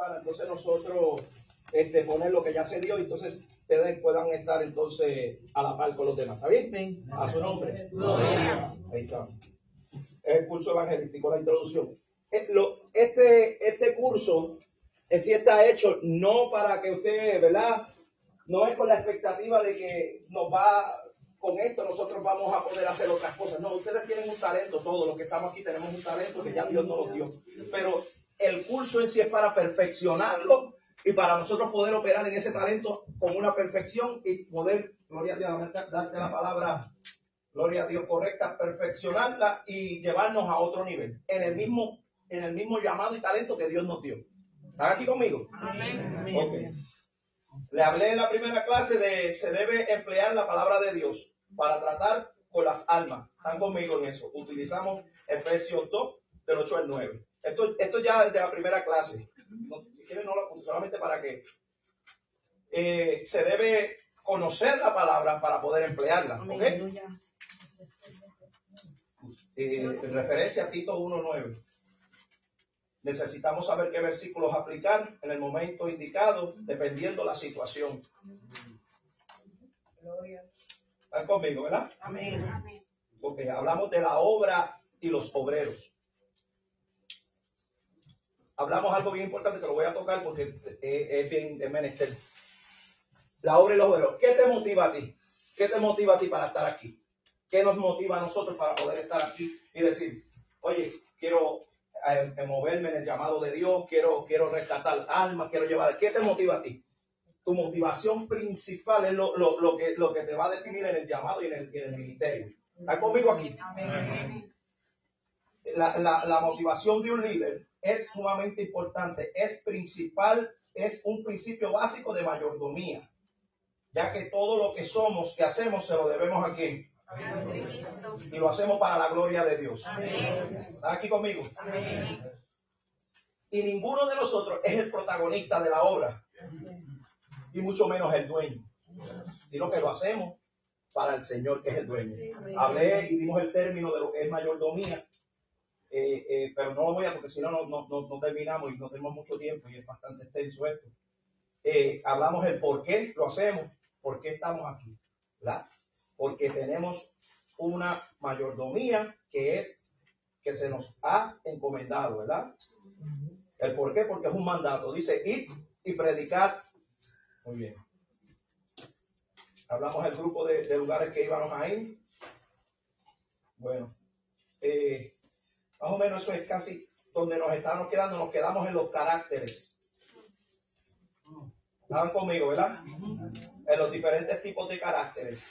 para entonces nosotros este, poner lo que ya se dio y entonces ustedes puedan estar entonces a la par con los demás. ¿Está bien? A su nombre. Ahí está. Es el curso evangelístico, la introducción. Eh, este, este curso en sí está hecho no para que usted, ¿verdad? No es con la expectativa de que nos va, con esto nosotros vamos a poder hacer otras cosas. No, ustedes tienen un talento, todos los que estamos aquí tenemos un talento que ya Dios nos lo dio. Pero el curso en sí es para perfeccionarlo y para nosotros poder operar en ese talento con una perfección y poder, gloria a Dios, darte la palabra, gloria a Dios correcta, perfeccionarla y llevarnos a otro nivel, en el mismo, en el mismo llamado y talento que Dios nos dio. ¿Están aquí conmigo? Amén. Le hablé en la primera clase de se debe emplear la palabra de Dios para tratar con las almas. ¿Están conmigo en eso? Utilizamos Efesios 2, del 8 al 9. Esto, esto ya desde la primera clase no lo solamente para que eh, se debe conocer la palabra para poder emplearla. Eh, en referencia a Tito 1.9. Necesitamos saber qué versículos aplicar en el momento indicado, dependiendo la situación. ¿Están conmigo, verdad? Amén. Porque hablamos de la obra y los obreros hablamos algo bien importante que lo voy a tocar porque es, bien de menester. La obra y los obreros. ¿Qué te motiva a ti? ¿Qué te motiva a ti para estar aquí? ¿Qué nos motiva a nosotros para poder estar aquí y decir, oye, quiero eh, moverme en el llamado de Dios, quiero, quiero rescatar almas, quiero llevar. ¿Qué te motiva a ti? Tu motivación principal es lo, que, lo que te va a definir en el llamado y en el, ministerio. ¿Estás conmigo aquí? La, la motivación de un líder es sumamente importante, es principal, es un principio básico de mayordomía, ya que todo lo que somos, que hacemos, se lo debemos a quién. Y lo hacemos para la gloria de Dios. ¿Está aquí conmigo? Y ninguno de nosotros es el protagonista de la obra, y mucho menos el dueño, sino que lo hacemos para el Señor que es el dueño. Hablé y dimos el término de lo que es mayordomía eh, eh, pero no lo voy a, porque si no, no, no, terminamos y no tenemos mucho tiempo y es bastante extenso esto. Eh, hablamos el por qué lo hacemos, por qué estamos aquí, ¿verdad? Porque tenemos una mayordomía que es que se nos ha encomendado, ¿verdad? El por qué, porque es un mandato. Dice, ir y predicar. Muy bien. Hablamos del grupo de, de lugares que íbamos a ir. Bueno, eh, más o menos eso es casi donde nos estamos quedando, nos quedamos en los caracteres. Estaban conmigo, ¿verdad? En los diferentes tipos de caracteres.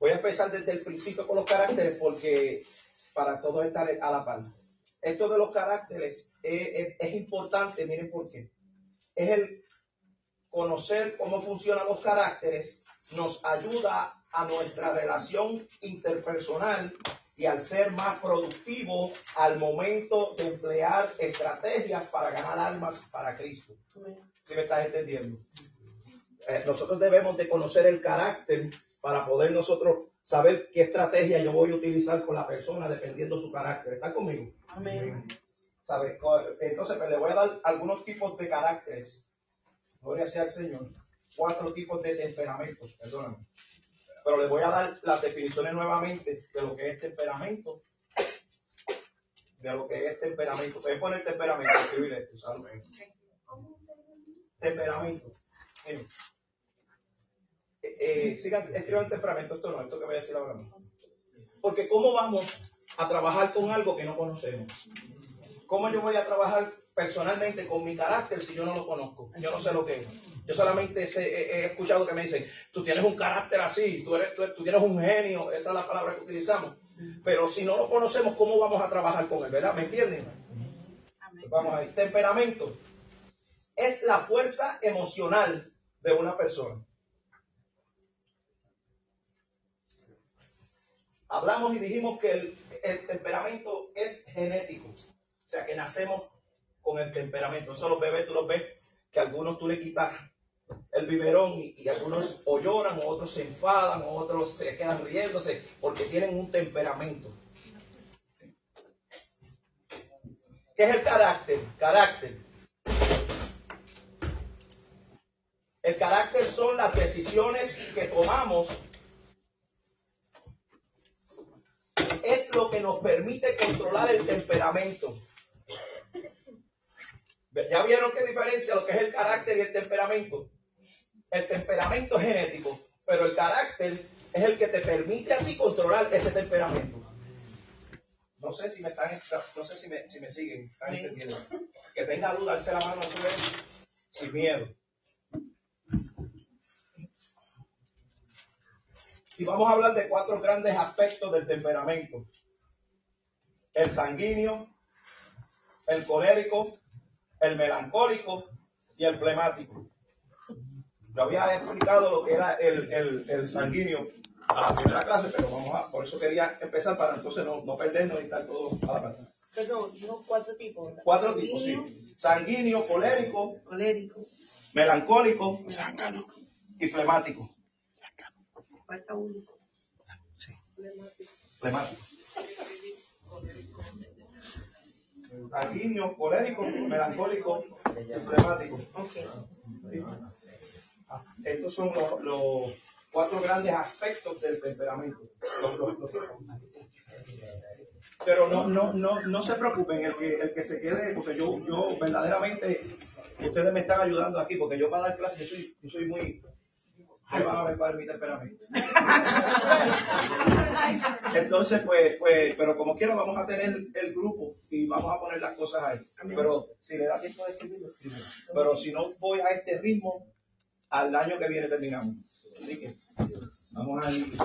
Voy a empezar desde el principio con los caracteres porque para todos estar a la par. Esto de los caracteres es, es importante, miren por qué. Es el conocer cómo funcionan los caracteres, nos ayuda a nuestra relación interpersonal y al ser más productivo al momento de emplear estrategias para ganar almas para Cristo. ¿Sí me estás entendiendo? Eh, nosotros debemos de conocer el carácter para poder nosotros saber qué estrategia yo voy a utilizar con la persona dependiendo su carácter. ¿Está conmigo? Amén. Entonces, pues, le voy a dar algunos tipos de caracteres. Gloria sea al Señor. Cuatro tipos de temperamentos, perdóname. Pero les voy a dar las definiciones nuevamente de lo que es temperamento. De lo que es temperamento. A poner temperamento, escribir esto. Temperamento. Eh, eh, sigan, escriban temperamento, esto no, esto que voy a decir ahora mismo. Porque ¿cómo vamos a trabajar con algo que no conocemos? ¿Cómo yo voy a trabajar personalmente con mi carácter si yo no lo conozco? Yo no sé lo que es. Yo solamente he, escuchado que me dicen, tú tienes un carácter así, tú, eres, tú, tienes un genio, esa es la palabra que utilizamos. Pero si no lo conocemos, ¿cómo vamos a trabajar con él? ¿Verdad? ¿Me entienden? Vamos a ver. Temperamento es la fuerza emocional de una persona. Hablamos y dijimos que el, el, temperamento es genético, o sea que nacemos con el temperamento. Eso los bebés tú los ves que algunos tú le quitas el biberón y, algunos o lloran, o otros se enfadan, o otros se quedan riéndose porque tienen un temperamento. ¿Qué es el carácter? Carácter. El carácter son las decisiones que tomamos. Es lo que nos permite controlar el temperamento. ¿Ya vieron qué diferencia lo que es el carácter y el temperamento? El temperamento es genético, pero el carácter es el que te permite a ti controlar ese temperamento. No sé si me están, no sé si me, si me siguen, están entendiendo. Que tenga duda, alce la mano sin miedo. Y vamos a hablar de cuatro grandes aspectos del temperamento. El sanguíneo, el colérico, el melancólico y el flemático. Yo había explicado lo que era el, el, el sanguíneo a la primera clase, pero vamos a, por eso quería empezar para entonces no, no perdernos y estar todo a la parte. Perdón, no, cuatro tipos. Cuatro tipos, sí. Sanguíneo, colérico, colérico, melancólico, y flemático. Falta uno. Sí. Flemático. Sanguíneo, colérico, melancólico y flemático. Okay. Estos son los cuatro grandes aspectos del temperamento. pero no, no, no, no se preocupen, el que, el que se quede, porque yo, yo verdaderamente, ustedes me están ayudando aquí, porque yo para dar clases, yo soy, yo soy muy, ¿qué van a ver para mi temperamento? Entonces, pues, pues, pero como quiero, vamos a tener el grupo y vamos a poner las cosas ahí. Pero si le da tiempo de escribirlo, Pero si no voy a este ritmo, al año que viene terminamos. Así que vamos a, ir,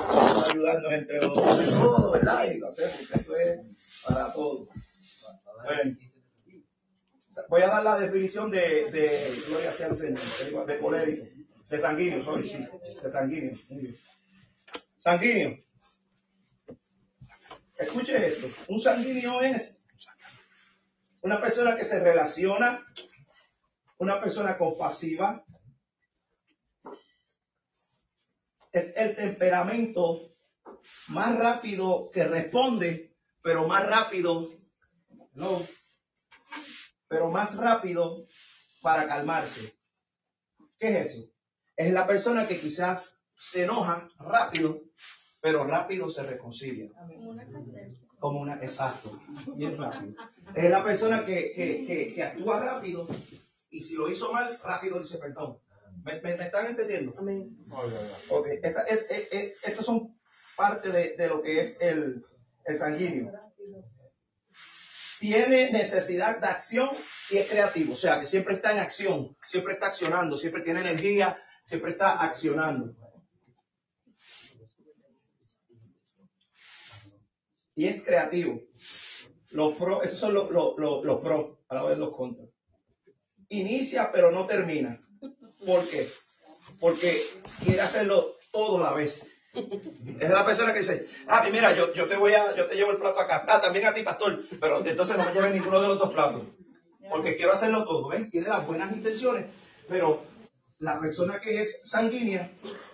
ayudarnos entre los dos, ¿verdad? Y lo hacemos, porque es para todos. Voy a dar la definición de, de gloria sea el Señor, de colérico, de sanguíneo, sorry, de sanguíneo. Sanguíneo. Escuche esto, un sanguíneo es una persona que se relaciona, una persona compasiva, es el temperamento más rápido que responde, pero más rápido, no, pero más rápido para calmarse. ¿Qué es eso? Es la persona que quizás se enoja rápido, pero rápido se reconcilia. Como una, exacto, bien rápido. Es la persona que, que, que actúa rápido y si lo hizo mal, rápido dice perdón. ¿Me, están entendiendo? Amén. Ok, esa es, eh, eh, estos son parte de, lo que es el, el sanguíneo. Tiene necesidad de acción y es creativo, o sea, que siempre está en acción, siempre está accionando, siempre tiene energía, siempre está accionando. Y es creativo. Los pros, esos son los, los, los, los pros, a la vez los contras. Inicia pero no termina. ¿Por qué? Porque quiere hacerlo todo a la vez. Es la persona que dice, ah, mira, yo, yo te voy a, yo te llevo el plato acá. Ah, también a ti, pastor. Pero entonces no me lleves ninguno de los dos platos. Porque quiero hacerlo todo, ¿ves? Tiene las buenas intenciones, pero la persona que es sanguínea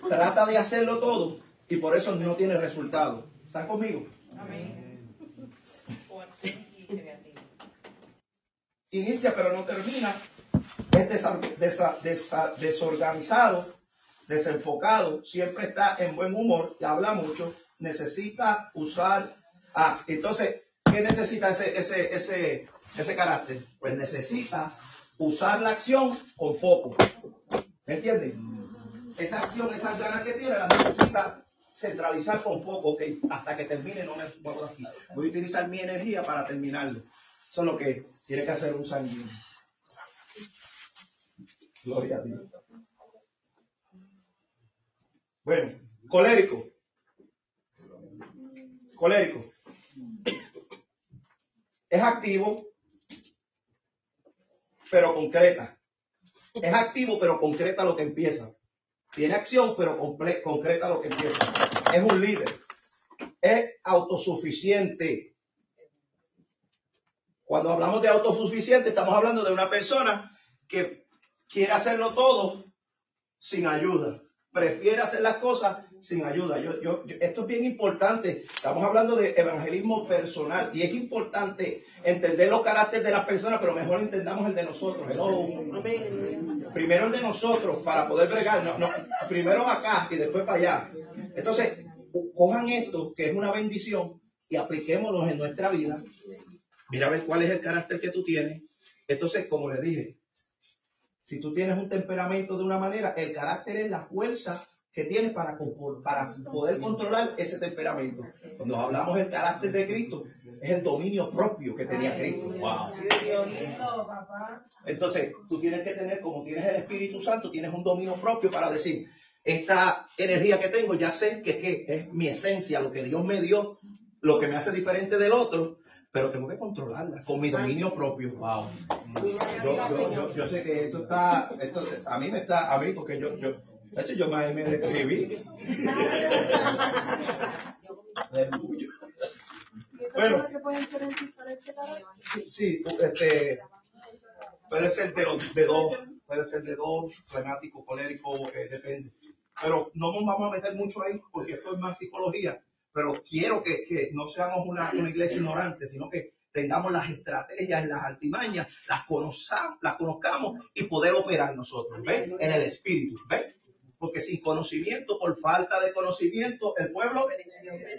trata de hacerlo todo y por eso no tiene resultado. ¿Están conmigo? Amén. Inicia pero no termina es desorganizado, desenfocado, siempre está en buen humor, y habla mucho, necesita usar, ah, entonces, ¿qué necesita ese, ese, ese, ese carácter? Pues necesita usar la acción con foco. ¿Me entienden? Esa acción, esas ganas que tiene, la necesita centralizar con foco, que hasta que termine no me muevo aquí. Voy a utilizar mi energía para terminarlo. Eso es lo que tiene que hacer un sanguíneo. Gloria a Dios. Bueno, colérico. Colérico. Es activo, pero concreta. Es activo, pero concreta lo que empieza. Tiene acción, pero concreta lo que empieza. Es un líder. Es autosuficiente. Cuando hablamos de autosuficiente, estamos hablando de una persona quiere hacerlo todo sin ayuda. Prefiere hacer las cosas sin ayuda. Yo, yo, esto es bien importante. Estamos hablando de evangelismo personal y es importante entender los caracteres de las personas, pero mejor entendamos el de nosotros. Primero el de nosotros para poder bregar. No, no, primero acá y después para allá. Entonces, cojan esto, que es una bendición, y apliquémoslo en nuestra vida. Mira a ver cuál es el carácter que tú tienes. Entonces, como le dije, si tú tienes un temperamento de una manera, el carácter es la fuerza que tienes para, para poder controlar ese temperamento. Cuando hablamos del carácter de Cristo, es el dominio propio que tenía Cristo. Entonces, tú tienes que tener, como tienes el Espíritu Santo, tienes un dominio propio para decir, esta energía que tengo, ya sé que, que es mi esencia, lo que Dios me dio, lo que me hace diferente del otro, pero tengo que controlarla con mi dominio propio. Wow. Yo, sé que esto está, esto, a mí me está, a mí, porque yo, yo, de hecho, yo me, me describí. bueno, sí, este, puede ser de, de dos, puede ser de dos, flemático, colérico, eh, depende. Pero no nos vamos a meter mucho ahí porque esto es más psicología. Pero quiero que, que no seamos una, una, iglesia ignorante, sino que tengamos las estrategias, las altimañas, las, conozcamos, las conozcamos y poder operar nosotros, ¿ves? En el espíritu, ¿ves? Porque sin conocimiento, por falta de conocimiento, el pueblo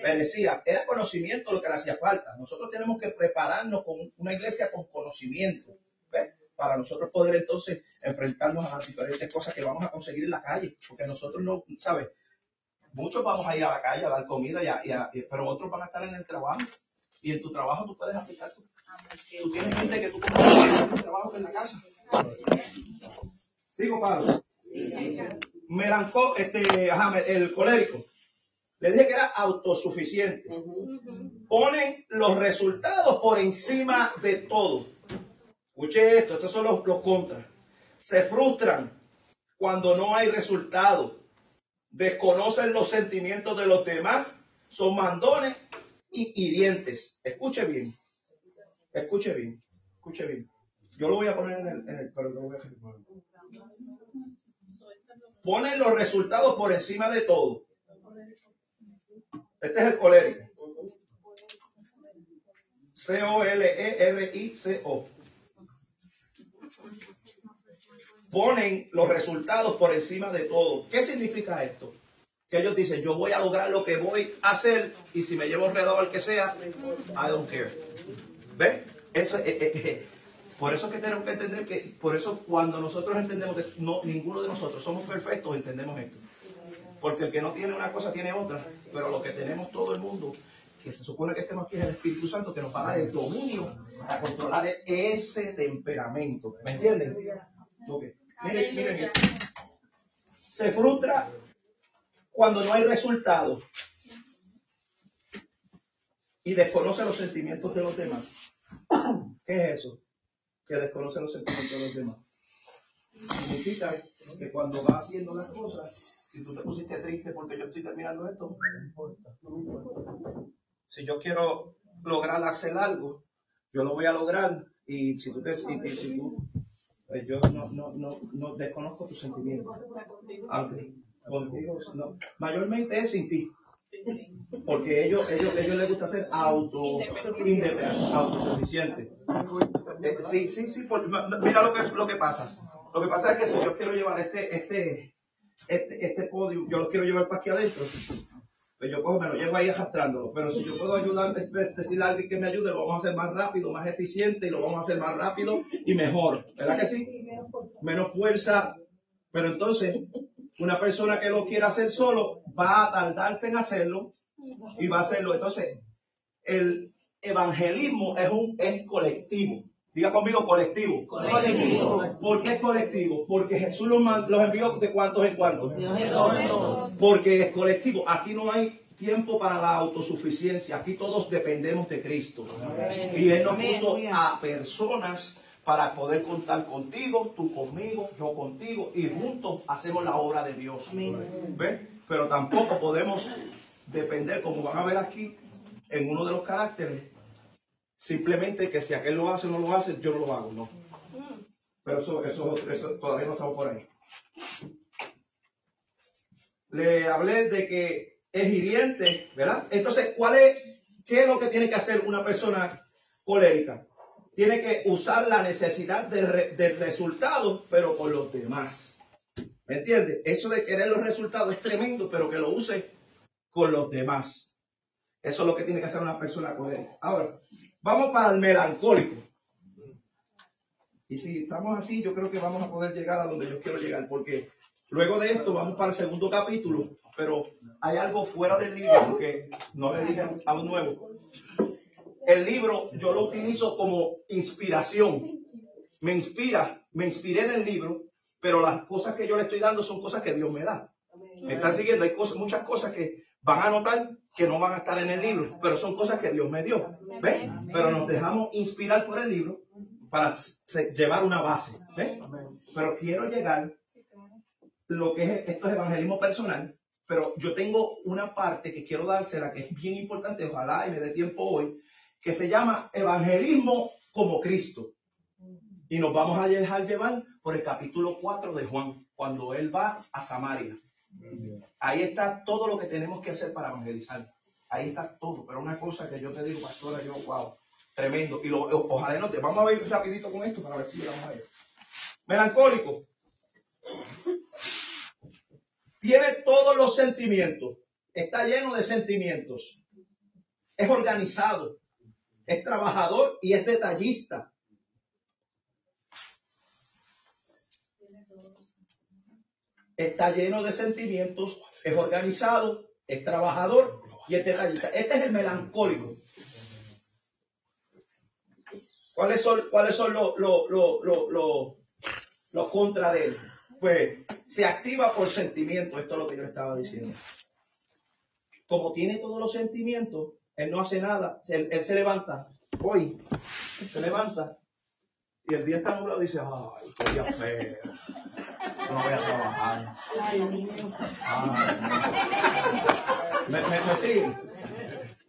perecía. Era conocimiento lo que le hacía falta. Nosotros tenemos que prepararnos con una iglesia con conocimiento, ¿ves? para nosotros poder entonces enfrentarnos a las diferentes cosas que vamos a conseguir en la calle, porque nosotros no, ¿sabes? Muchos vamos a ir a la calle a dar comida, y pero otros van a estar en el trabajo, y en tu trabajo tú puedes aplicar tu, tú tienes gente que tú conoces en trabajo en la casa. Sigo, Pablo. Melancó, este, ajá, el colérico. Le dije que era autosuficiente. Ponen los resultados por encima de todo. Escuche esto, estos son los, contras. Se frustran cuando no hay resultado. Desconocen los sentimientos de los demás. Son mandones y hirientes. Escuche bien. Escuche bien. Escuche bien. Yo lo voy a poner en el, lo voy a Ponen los resultados por encima de todo. Este es el colérico. C-O-L-E-R-I-C-O ponen los resultados por encima de todo. ¿Qué significa esto? Que ellos dicen, yo voy a lograr lo que voy a hacer y si me llevo enredado al que sea, I don't care. ¿Ven? Eso, eh, eh, eh, por eso es que tenemos que entender que, por eso cuando nosotros entendemos que no, ninguno de nosotros somos perfectos, entendemos esto. Porque el que no tiene una cosa tiene otra, pero lo que tenemos todo el mundo, que se supone que estemos aquí es el Espíritu Santo, que nos va a dar el dominio para controlar ese temperamento. ¿Me entienden? Miren, miren, Se frustra cuando no hay resultado y desconoce los sentimientos de los demás. ¿Qué es eso? Que desconoce los sentimientos de los demás. Significa que cuando va haciendo las cosas, si tú te pusiste triste porque yo estoy terminando esto, no importa, no me importa. Si yo quiero lograr hacer algo, yo lo voy a lograr y si tú te, si tú yo no, no, no, no desconozco tus sentimientos. Aunque contigo, no. Mayormente es sin ti. Porque ellos, ellos, ellos les gusta ser auto autosuficientes. Eh, sí, sí, sí, mira lo que, lo que pasa. Lo que pasa es que si yo quiero llevar este, este, este, este podio, yo lo quiero llevar para aquí adentro, pues yo cojo, me lo llevo ahí arrastrándolo. Pero si yo puedo ayudar, decirle a alguien que me ayude, lo vamos a hacer más rápido, más eficiente y lo vamos a hacer más rápido y mejor. ¿Verdad que sí? Menos fuerza. Pero entonces, una persona que lo quiera hacer solo va a tardarse en hacerlo y va a hacerlo. Entonces, el evangelismo es un es colectivo. Diga conmigo colectivo. Colectivo. ¿Por qué es colectivo? Porque Jesús los, los envió de cuantos en cuantos. Porque es colectivo. Aquí no hay tiempo para la autosuficiencia. Aquí todos dependemos de Cristo. Y Él nos puso a personas para poder contar contigo, tú conmigo, yo contigo, y juntos hacemos la obra de Dios. Pero tampoco podemos depender, como van a ver aquí, en uno de los caracteres, Simplemente que si aquel lo hace o no lo hace, yo no lo hago, no. Pero eso, eso, eso todavía no estamos por ahí. le hablé de que es hiriente, ¿verdad? Entonces, ¿cuál es, qué es lo que tiene que hacer una persona colérica? Tiene que usar la necesidad del, resultado, pero con los demás. ¿Me entiendes? Eso de querer los resultados es tremendo, pero que lo use con los demás. Eso es lo que tiene que hacer una persona colérica. Ahora, vamos para el melancólico. Y si estamos así, yo creo que vamos a poder llegar a donde yo quiero llegar, porque luego de esto vamos para el segundo capítulo, pero hay algo fuera del libro que no le dije a un nuevo. El libro yo lo utilizo como inspiración. Me inspira, me inspiré en el libro, pero las cosas que yo le estoy dando son cosas que Dios me da. Me están siguiendo, hay cosas, muchas cosas que van a notar que no van a estar en el libro, pero son cosas que Dios me dio. ¿Ves? Pero nos dejamos inspirar por el libro para llevar una base. Pero quiero llegar lo que es esto es evangelismo personal, pero yo tengo una parte que quiero dársela que es bien importante, ojalá y me dé tiempo hoy, que se llama evangelismo como Cristo. Y nos vamos a dejar llevar por el capítulo 4 de Juan, cuando él va a Samaria. Ahí está todo lo que tenemos que hacer para evangelizar. Ahí está todo. Pero una cosa que yo te digo, pastora, yo, wow, Tremendo. Y lo, ojalá no te. Vamos a ver rapidito con esto para ver si vamos a ver. Melancólico. Tiene todos los sentimientos. Está lleno de sentimientos. Es organizado. Es trabajador y es detallista. Está lleno de sentimientos, es organizado, es trabajador y es detallista. Este es el melancólico. ¿Cuáles son, cuáles son los lo, lo, contra de él? Pues se activa por sentimiento, esto es lo que yo estaba diciendo. Como tiene todos los sentimientos, él no hace nada, él, se levanta, hoy, se levanta, y el día está nublado y dice, ay, qué feo, no voy a trabajar. ¿Me, me, me?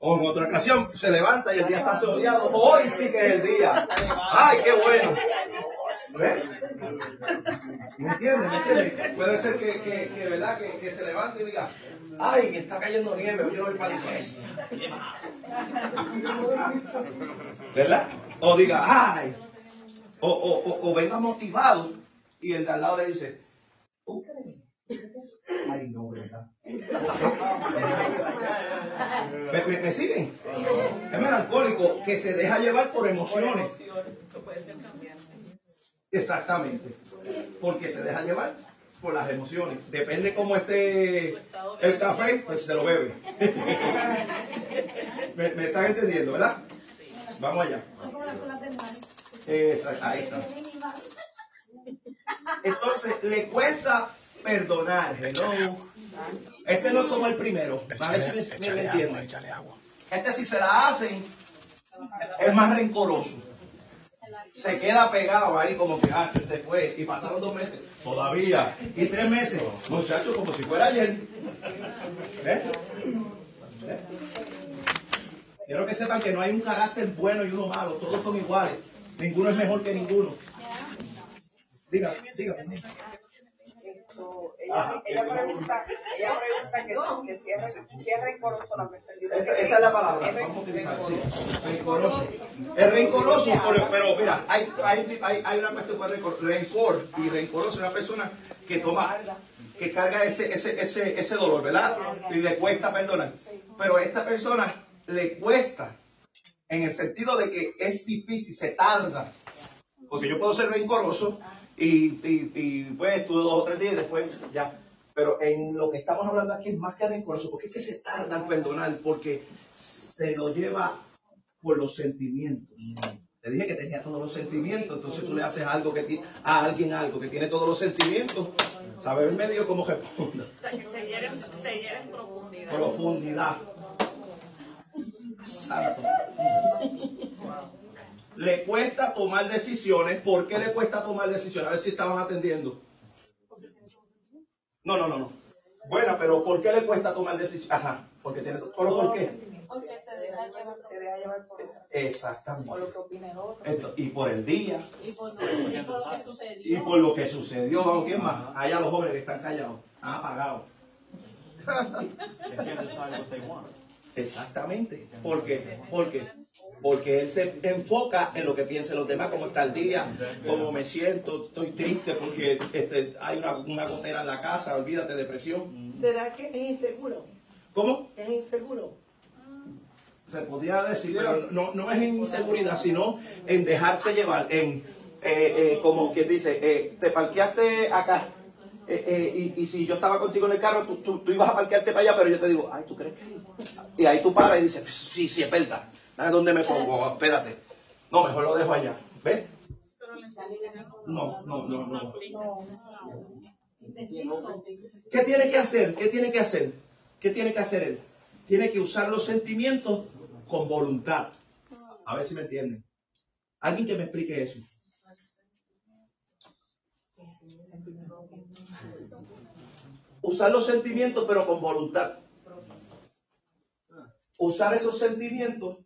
O en otra ocasión se levanta y el día está soleado. Hoy sí que es el día. ¡Ay, qué bueno! ¿Ves? ¿Me entiendes? ¿Me entiendes? Puede ser que, que, que ¿verdad? Que, que, se levante y diga, ¡ay, está cayendo nieve! Yo voy para la iglesia. ¿Verdad? O diga, ¡ay! O, o, o, venga motivado y el de al lado le dice, Ay, no, ¿verdad? ¿Me, siguen? Es melancólico que se deja llevar por emociones. Exactamente. Porque se deja llevar por las emociones. Depende cómo esté el café, pues se lo bebe. ¿Me, me están entendiendo, verdad? Vamos allá. Exacto, ahí está. Entonces, le cuesta perdonar. Hello. Este no es como el primero. A ver si me, me entienden. Este si se la hacen, es más rencoroso. Se queda pegado ahí como que, ah, que usted fue. Y pasaron dos meses. Todavía. Y tres meses. Muchachos, como si fuera ayer. ¿Eh? ¿Eh? Quiero que sepan que no hay un carácter bueno y uno malo. Todos son iguales. Ninguno es mejor que ninguno. Diga, diga ella, ella, pregunta, ella pregunta que, que si es rencoroso la persona. Esa, esa, es la palabra, es vamos a utilizar, sí. Rencoroso. Es rencoroso, pero, pero mira, hay, hay, hay, hay una cuestión con rencor, rencor y rencoroso es una persona que toma, que carga ese, ese, ese, ese dolor, ¿verdad? Y le cuesta perdonar. Pero a esta persona le cuesta en el sentido de que es difícil, se tarda. Porque yo puedo ser rencoroso y, y, y pues estuve dos o tres días y después ya. Pero en lo que estamos hablando aquí es más que rencoroso, porque es que se tarda en perdonar, porque se lo lleva por los sentimientos. Le dije que tenía todos los sentimientos, entonces tú le haces algo que a alguien algo que tiene todos los sentimientos, sabe el medio cómo responde. O sea, que se hieren, en profundidad. Profundidad. Santo le cuesta tomar decisiones. ¿Por qué le cuesta tomar decisiones? A ver si estaban atendiendo. No, no, no, no. Bueno, pero ¿por qué le cuesta tomar decisiones? Ajá, porque tiene. ¿Pero por qué? Porque se deja llevar, se deja llevar por Exactamente. Por lo que opine el otro. y por el día. Y por, lo, que sucedió. Y por lo que sucedió. Vamos, ¿quién más? Allá los jóvenes que están callados, han apagado. Exactamente. ¿Por qué? Porque, porque él se enfoca en lo que piensan los demás, cómo está el día, cómo me siento, estoy triste porque este, hay una, una gotera en la casa, olvídate, depresión. ¿Será que es inseguro? ¿Cómo? Es inseguro. Se podría decir, pero no, no es en inseguridad, sino en dejarse llevar, en, eh, eh, como quien dice, eh, te parqueaste acá, eh, eh, y, y si yo estaba contigo en el carro, tú, tú, tú ibas a parquearte para allá, pero yo te digo, ay, ¿tú crees que? Y ahí tú paras y dices, sí, sí, es verdad, ¿a dónde me pongo? Espérate. No, mejor lo dejo allá, ¿ves? No, no, no, no. ¿Qué tiene que hacer? ¿Qué tiene que hacer? ¿Qué tiene que hacer él? Tiene que usar los sentimientos con voluntad. A ver si me entienden. Alguien que me explique eso. Usar los sentimientos pero con voluntad. Usar esos sentimientos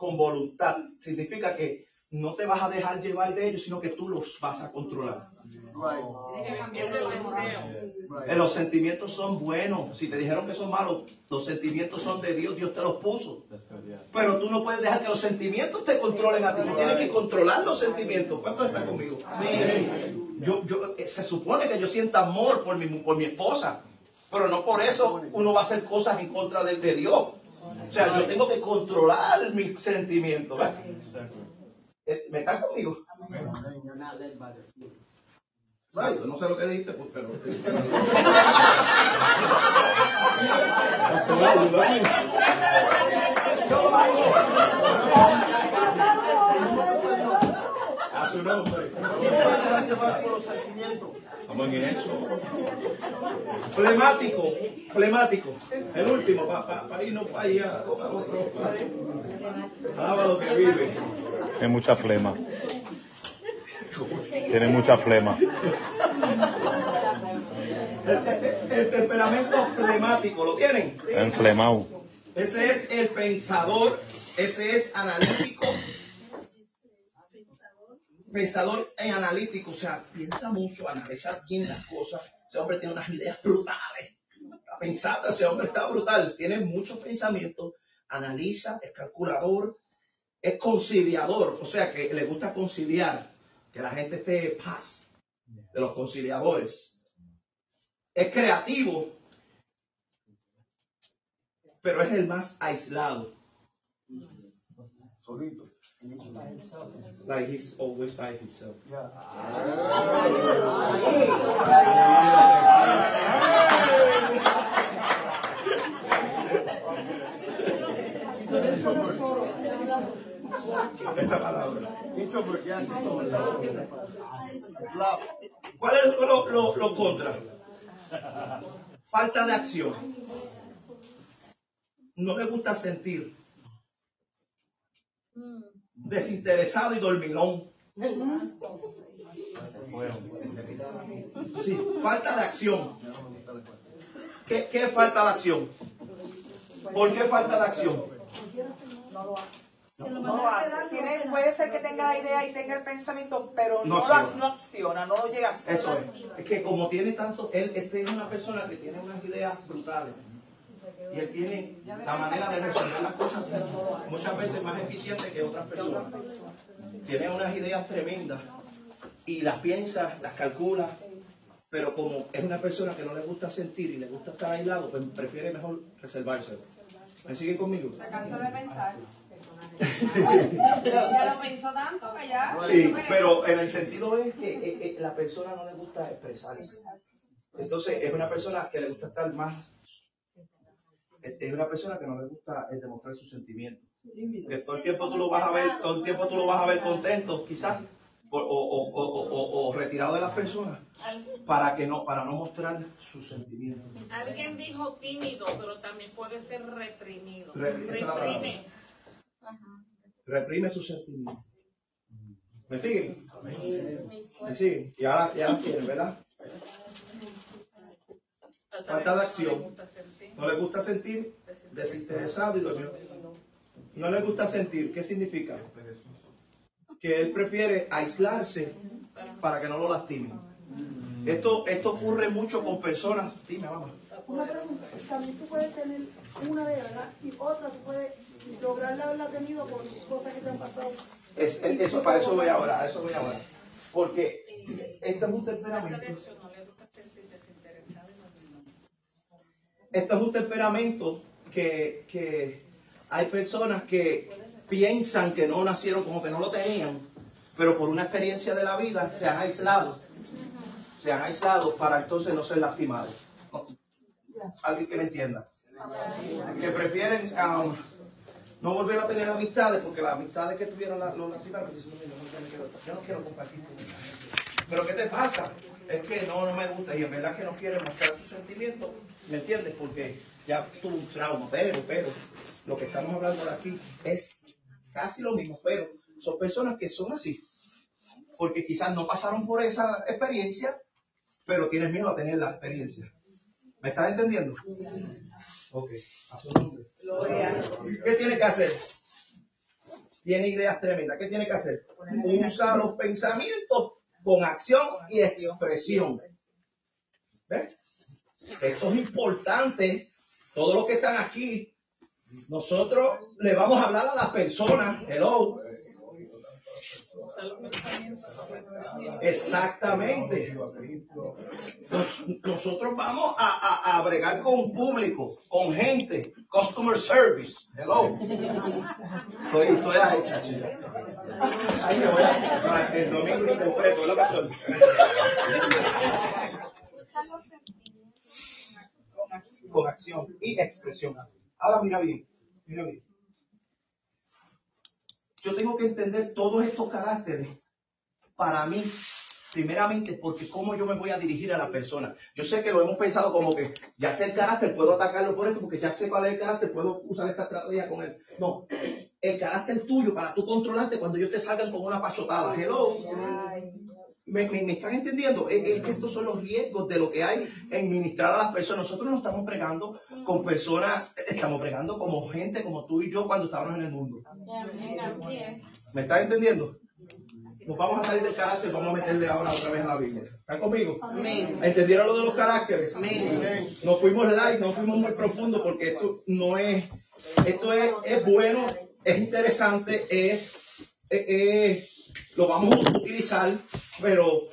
con voluntad significa que no te vas a dejar llevar de ellos, sino que tú los vas a controlar. Los sentimientos son buenos. Si te dijeron que son malos, los sentimientos son de Dios, Dios te los puso. Pero tú no puedes dejar que los sentimientos te controlen a ti. Tú tienes que controlar los sentimientos. ¿Cuántos están conmigo? Yo, yo, eh, se supone que yo sienta amor por mi, por mi esposa. Pero no por eso uno va a hacer cosas en contra de, de Dios. O sea, yo tengo que controlar mis sentimientos. Eh, ¿Me están conmigo? No sé lo que dijiste, pues, pero... Yo lo hago. A su nombre. Vamos en eso. Flemático, flemático. El último, para pa, pa irnos para allá, a otro. Alaba lo que vive. Tiene mucha flema. Tiene mucha flema. El, el temperamento flemático, ¿lo tienen? Enflemado. Ese es el pensador, ese es analítico. Pensador en analítico, o sea, piensa mucho, analiza bien las cosas. Ese hombre tiene unas ideas brutales. Está pensando, ese hombre está brutal, tiene muchos pensamientos, analiza, es calculador, es conciliador, o sea, que le gusta conciliar, que la gente esté en paz, de los conciliadores. Es creativo, pero es el más aislado. Solito. Like he's always by himself. Esa palabra. ¿Cuál es lo, lo, lo contra? Falta de acción. No le gusta sentir. Desinteresado y dormilón. Sí, falta de acción. ¿Qué, ¿Qué es falta de acción? ¿Por qué falta de acción? No lo hace. Tiene- puede ser que tenga la idea y tenga el pensamiento, pero No no, lo, acciona. no acciona, no lo llega a hacer. Eso es. Es que como tiene tanto, él este es una persona que tiene unas ideas brutales. Y él tiene la manera de resolver las cosas muchas veces más eficiente que otras personas. Tiene unas ideas tremendas y las piensa, las calcula, pero como es una persona que no le gusta sentir y le gusta estar aislado, pues prefiere mejor reservarse. ¿Me siguen conmigo? Se cansa de pensar. Ya lo pensó tanto que ya. Sí, pero en el sentido es que eh, eh, la persona no le gusta expresarse. Entonces es una persona que le gusta estar más, es es una persona que no le gusta eh, demostrar sus sentimientos. Que todo el tiempo tú lo vas a ver, todo el tiempo tú lo vas a ver contento, quizás, o, o, o, o- o- o retirado de las personas, para que no, para no mostrar sus sentimientos. Alguien dijo tímido, pero también puede ser reprimido. Es. Reprime. Reprime sus sentimientos. ¿Me siguen? ¿Me siguen? Y ahora ya las tienen, ¿verdad? Falta de acción. No le gusta sentir desinteresado y dormido. No le gusta sentir. ¿Qué significa? Que él prefiere aislarse para que no lo lastimen. Esto, esto ocurre mucho con personas, dime, mamá, Una pregunta, también tú puedes tener una de verdad y otra tú puedes lograrla haberla tenido por cosas que te han pasado. Es, es- eso, para eso voy ahora, a eso voy ahora. Porque esto es un La temperamento. reaccionó, le gusta sentir desinteresado y no Esto es un temperamento que, que hay personas que piensan que no nacieron como que no lo tenían, pero por una experiencia de la vida se han aislado. Se han aislado para entonces no ser lastimados. Alguien que me entienda. Que prefieren um, no volver a tener amistades porque las amistades que tuvieron la- los lastimaron. dicen, "No, no, yo no quiero- yo no quiero compartir con esa gente". Pero ¿qué te pasa? Es que no, no me gusta y en verdad que no quiere mostrar sus sentimientos, ¿me entiendes? Porque ya tuvo un trauma, pero, pero, lo que estamos hablando de aquí es casi lo mismo, pero son personas que son así, porque quizás no pasaron por esa experiencia, pero tienen miedo a tener la experiencia. ¿Me estás entendiendo? Ok, a su nombre. ¿Qué tiene que hacer? Tiene ideas tremendas. ¿Qué tiene que hacer? Usa los pensamientos con acción y expresión. ¿Ves? Esto es importante. Todos los que están aquí, nosotros le vamos a hablar a las personas. Hello. Exactamente. Nos- nosotros vamos a, a, a bregar con público, con gente, customer service. Hello. Estoy, estoy chacho. Ahí me voy a, el domingo completo, ¿verdad, pastor? Con acción y expresión. Ahora mira bien, mira bien. Yo tengo que entender todos estos caracteres para mí, primeramente, porque cómo yo me voy a dirigir a la persona. Yo sé que lo hemos pensado como que ya sé el carácter, puedo atacarlo por esto, porque ya sé cuál es el carácter, puedo usar esta estrategia con él. No, el carácter tuyo para tú controlarte cuando ellos te salgan con una pachotada. Hello. ¿Me, me, me están entendiendo? Es, es que estos son los riesgos de lo que hay en ministrar a las personas. Nosotros no estamos pregando con personas, estamos pregando como gente como tú y yo cuando estábamos en el mundo. ¿Me estás entendiendo? Nos vamos a salir del carácter, vamos a meterle ahora otra vez a la Biblia. ¿Están conmigo? ¿Entendieron lo de los caracteres? No fuimos light, no fuimos muy profundo porque esto no es, esto es, es bueno, es interesante, es, es- es- lo vamos a utilizar, pero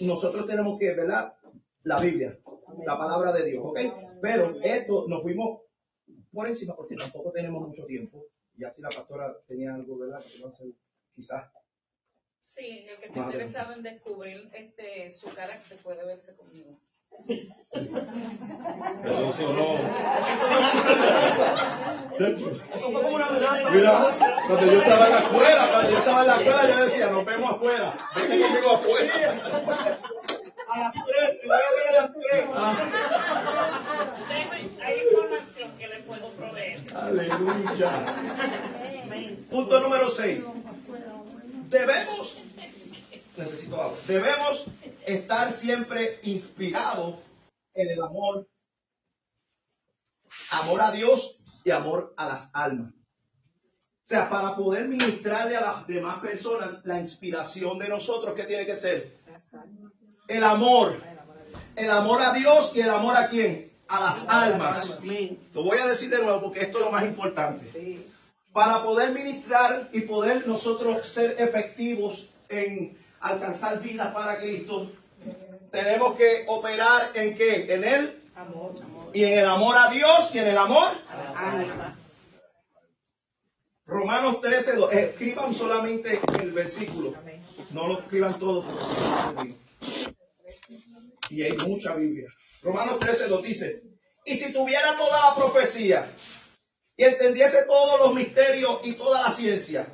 nosotros tenemos que, ¿verdad? La Biblia, la palabra de Dios, ¿ok? Pero esto nos fuimos por encima porque tampoco tenemos mucho tiempo. Ya si la pastora tenía algo, ¿verdad? Sé, quizás. Sí, el que esté interesado en descubrir este, su carácter puede verse conmigo. Eso sonó. Eso fue como una amenaza. Mira, cuando yo estaba en la escuela, cuando yo estaba en la escuela, yo decía, nos vemos afuera. Vete conmigo afuera. A las tres, que vaya bien a las tres. Hay información que le puedo proveer. Aleluya. Punto número 6. Debemos, necesito algo, debemos estar siempre inspirados en el amor, amor a Dios y amor a las almas. O sea, para poder ministrarle a las demás personas la inspiración de nosotros, ¿qué tiene que ser? El amor. El amor a Dios y el amor a quién? A las almas. Lo voy a decir de nuevo porque esto es lo más importante para poder ministrar y poder nosotros ser efectivos en alcanzar vidas para Cristo, tenemos que operar en qué? En Él y en el amor a Dios y en el amor Romanos 13, dos. escriban solamente el versículo, no lo escriban todo porque a y hay mucha Biblia. Romanos 13 lo dice, y si tuviera toda la profecía y entendiese todos los misterios y toda la ciencia,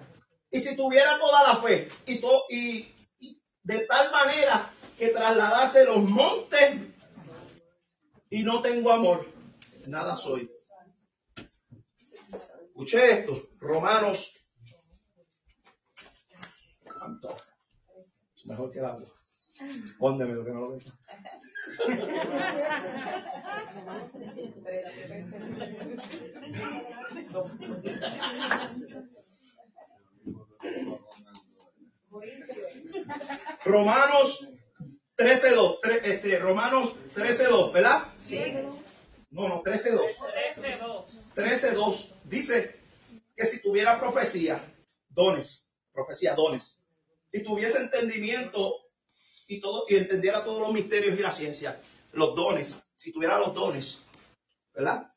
y si tuviera toda la fe y, to- y de tal manera que trasladase los montes y no tengo amor, nada soy. Escuché esto, Romanos. Mejor que el agua. Póndeme lo que no lo. Romanos 13.2, tre- este, Romanos 13.2, ¿verdad? No, no, 13.2. 13-2. 13.2 dice que si tuviera profecía, dones, profecía, dones, y tuviese entendimiento y todo y entendiera todos los misterios y la ciencia, los dones, si tuviera los dones, ¿verdad?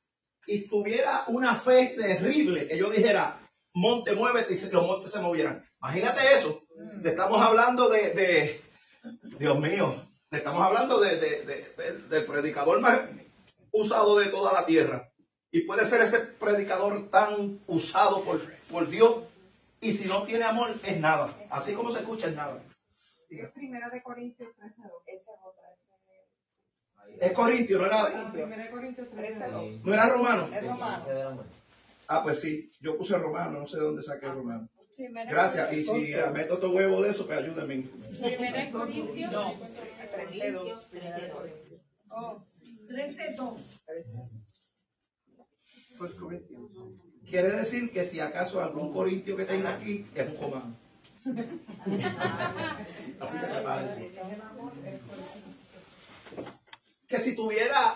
Y tuviera una fe terrible, que yo dijera, monte, muévete, y los montes se movieran. Imagínate eso. Te estamos hablando de, de- Dios mío, te estamos hablando de, de- de- de- del predicador más usado de toda la tierra. Y puede ser ese predicador tan usado por, por Dios. Y si no tiene amor, es nada. Así como se escucha, es nada. Es primera de Corintios 13, Esa es otra. Es Corintio, no era, Primera de Corintios 13. 13, no era romano. Es romano. Ah, pues sí, yo puse romano, no sé de dónde saqué el romano. Primera Gracias. Y si meto otro huevo de eso, pues ayúdenme. Primera de Corintios. 13, 2. Primera de Corintios. Oh, 13. Quiere decir que si acaso algún corintio que tenga aquí es un romano. Así que prepárense. Que si tuviera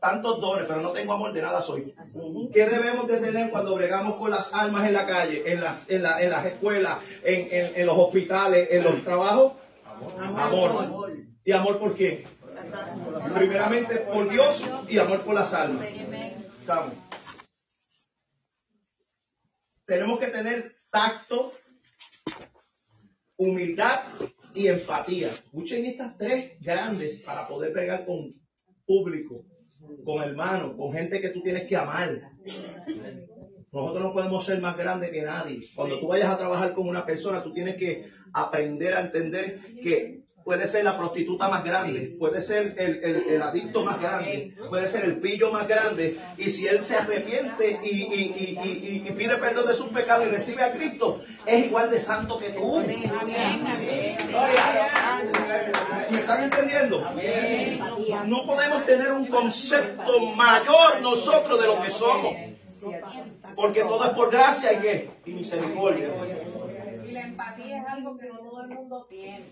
tantos dones, pero no tengo amor, de nada soy. ¿Qué debemos de tener cuando bregamos con las almas en la calle, en las, en la- en las escuelas, en, en- en los hospitales, en los trabajos? Amor. ¿Y amor por qué? Primeramente por Dios y amor por las almas. Estamos. Tenemos que tener tacto, humildad y empatía. Escuchen estas tres grandes para poder bregar con público, con hermanos, con gente que tú tienes que amar. Nosotros no podemos ser más grandes que nadie. Cuando tú vayas a trabajar con una persona, tú tienes que aprender a entender que puede ser la prostituta más grande, puede ser el, el- el adicto más grande, puede ser el pillo más grande. Y si él se arrepiente y, y- y- y- y pide perdón de sus pecados y recibe a Cristo, es igual de santo que tú. ¿Me están entendiendo? No podemos tener un concepto mayor nosotros de lo que somos. Porque todo es por gracia y qué? Y misericordia. y la empatía es algo que no todo el mundo tiene.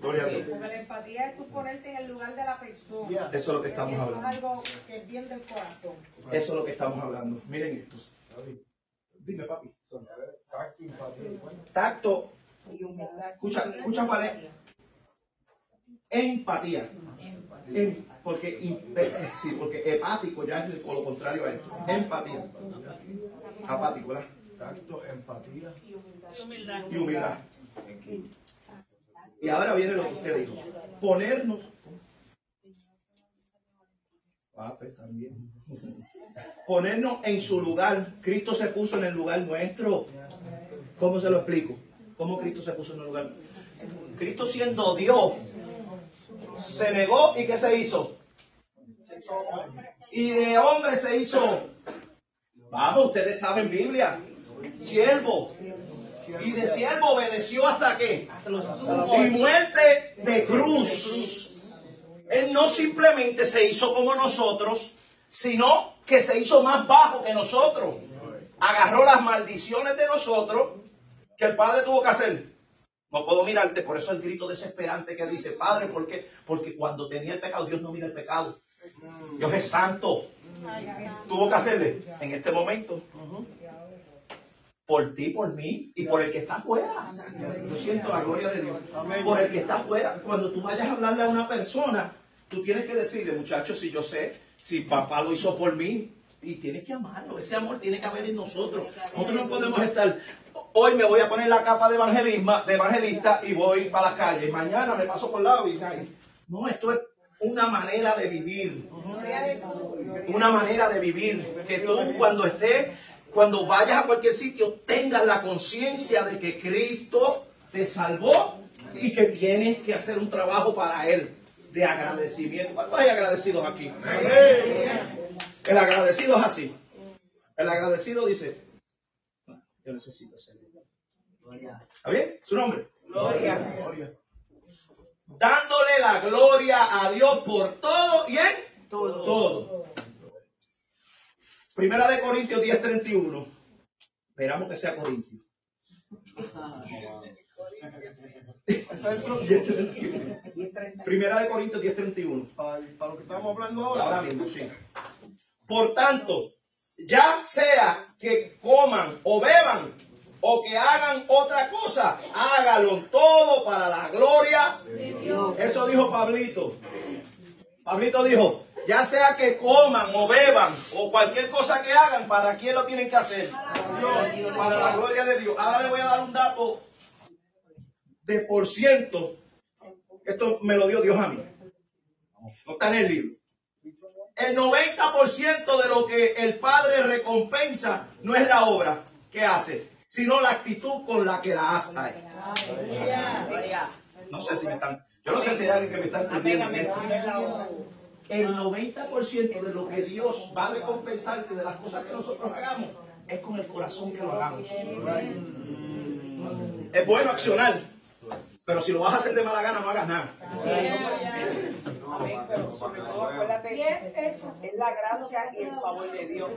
Gloria a Dios. Porque la empatía es tú ponerte en el lugar de la persona. Eso es lo que estamos Eso es hablando. algo que es bien del corazón. Eso es lo que estamos hablando. Miren esto. Dime, papi. Tacto. Escucha, escucha cuál es. Empatía. Em- porque, sí, porque hepático ya es lo contrario a esto. Empatía. Apático, ¿verdad? Tacto, empatía. Y humildad. Y humildad. Y ahora viene lo que usted dijo. Ponernos. También. Ponernos en su lugar. Cristo se puso en el lugar nuestro. ¿Cómo se lo explico? ¿Cómo Cristo se puso en el lugar? Cristo siendo Dios, se negó y ¿qué se hizo? Y de hombre se hizo. Vamos, ustedes saben Biblia. Siervo. Y de siervo obedeció hasta qué? Y muerte de cruz. Él no simplemente se hizo como nosotros, sino que se hizo más bajo que nosotros. Agarró las maldiciones de nosotros que el Padre tuvo que hacer. No puedo mirarte, por eso el grito desesperante que dice, Padre, ¿por qué? Porque cuando tenía el pecado, Dios no mira el pecado. Dios es santo. Tuvo que hacerle en este momento. Por ti, por mí y por el que está afuera. Yo siento la gloria de Dios. Por el que está afuera. Cuando tú vayas a hablarle a una persona, tú tienes que decirle, muchachos, si yo sé, si papá lo hizo por mí, y tienes que amarlo. Ese amor tiene que haber en nosotros. Nosotros no podemos estar. Hoy me voy a poner la capa de evangelismo, de evangelista y voy para la calle. Mañana me paso por lado y ay, no, esto es una manera de vivir una manera de vivir. Que tú cuando estés, cuando vayas a cualquier sitio, tengas la conciencia de que Cristo te salvó y que tienes que hacer un trabajo para Él de agradecimiento. ¿Cuántos hay agradecidos aquí? El agradecido es así. El agradecido dice, "No, yo necesito hacer ¿Está bien? ¿Su nombre? Gloria. Dándole la gloria a Dios por todo y en Todo. todo. Primera de Corintios 10:31. Esperamos que sea Corintio. 10:31. Primera de Corintios 10:31. Para, para lo que estamos hablando ahora. Ahora mismo, sí. Por tanto, ya sea que coman o beban o que hagan otra cosa, hágalo todo para la gloria de Dios. Eso dijo Pablito. Pablito dijo, ya sea que coman o beban o cualquier cosa que hagan, ¿para quién lo tienen que hacer? Para Dios, para la gloria de Dios. Ahora le voy a dar un dato de por ciento. Esto me lo dio Dios a mí. No está en el libro. El 90% de lo que el Padre recompensa no es la obra que hace, sino la actitud con la que la hace. No sé si me están, yo no sé si hay alguien que me está entendiendo. en esto. El 90% de lo que Dios va a recompensarte de las cosas que nosotros hagamos es con el corazón que lo hagamos. Es bueno accionar, pero si lo vas a hacer de mala gana, no hagas nada. Y es eso. es la gracia y el favor de Dios.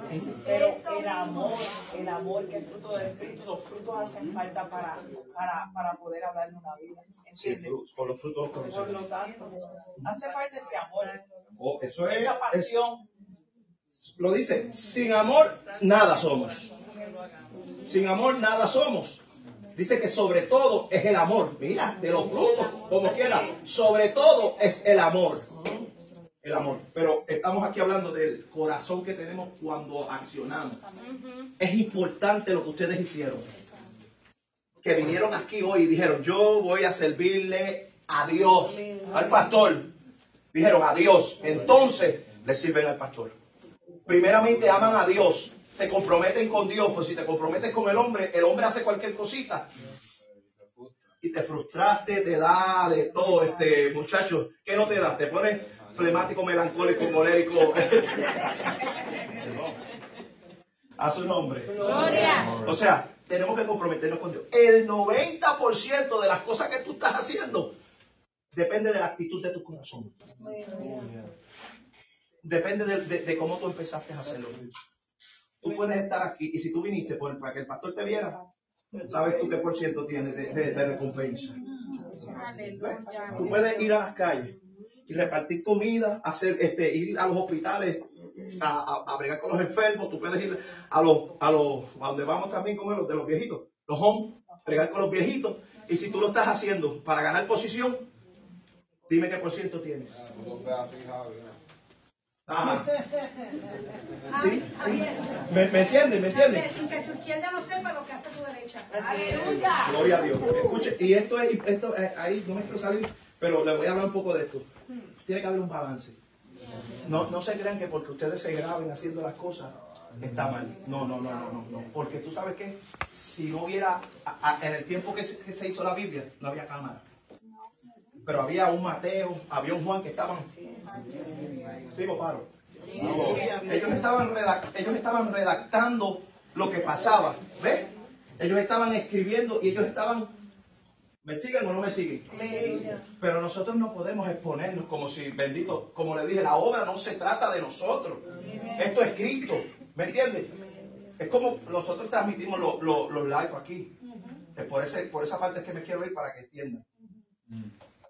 Pero el amor, el amor que es fruto del Espíritu, los frutos hacen falta para, para, para poder hablar de una vida. Sí, por los frutos Por lo tanto, hace falta ese amor, Oh, eso es, esa es- pasión. lo dice, sin amor nada somos. Sin amor nada somos. Dice que sobre todo es el amor. Mira, de los frutos, como quiera, sobre todo es el amor. El amor. Pero estamos aquí hablando del corazón que tenemos cuando accionamos. Es importante lo que ustedes hicieron. Que vinieron aquí hoy y dijeron, yo voy a servirle a Dios, al pastor. Dijeron a Dios. Entonces le sirven al pastor primeramente aman a Dios, se comprometen con Dios, pues si te comprometes con el hombre, el hombre hace cualquier cosita y te frustraste, te da de todo, este muchacho, ¿qué no te da? Te pones flemático, melancólico, colérico. A su nombre. O sea, tenemos que comprometernos con Dios. El 90% de las cosas que tú estás haciendo depende de la actitud de tu corazón. Depende de, de- de cómo tú empezaste a hacerlo. Tú puedes estar aquí y si tú viniste por- para que el pastor te viera, sabes tú qué por ciento tienes de, de- de recompensa. Tú puedes ir a las calles y repartir comida, hacer, este, ir a los hospitales a, a, a bregar con los enfermos. Tú puedes ir a los, a los, a donde vamos también con los de los viejitos, los homes, bregar con los viejitos. Y si tú lo estás haciendo para ganar posición, dime qué por ciento tienes. Ajá. Sí, sí. ¿Me, me entiendes? ¿Me entiendes? Sin que su izquierda no sepa lo que hace su derecha. Gloria a Dios. Escuche, y esto es, esto eh, ahí no me quiero salir, pero le voy a hablar un poco de esto. Tiene que haber un balance. No, no se crean que porque ustedes se graben haciendo las cosas está mal. No, no, no, no, no, no. Porque tú sabes que si no hubiera, a- a- en el tiempo que se, que se hizo la Biblia, no había cámara. Pero había un Mateo, había un Juan que estaban. Vos paro. Ellos estaban, ellos estaban redactando lo que pasaba. ¿Ves? Ellos estaban escribiendo y ellos estaban. ¿Me siguen o no me siguen? Pero nosotros no podemos exponernos como si, bendito, como le dije, la obra no se trata de nosotros. Esto es Cristo. ¿Me entiendes? Es como nosotros transmitimos lo- lo- los live aquí. Es por, ese, por esa parte es que me quiero ir para que entiendan.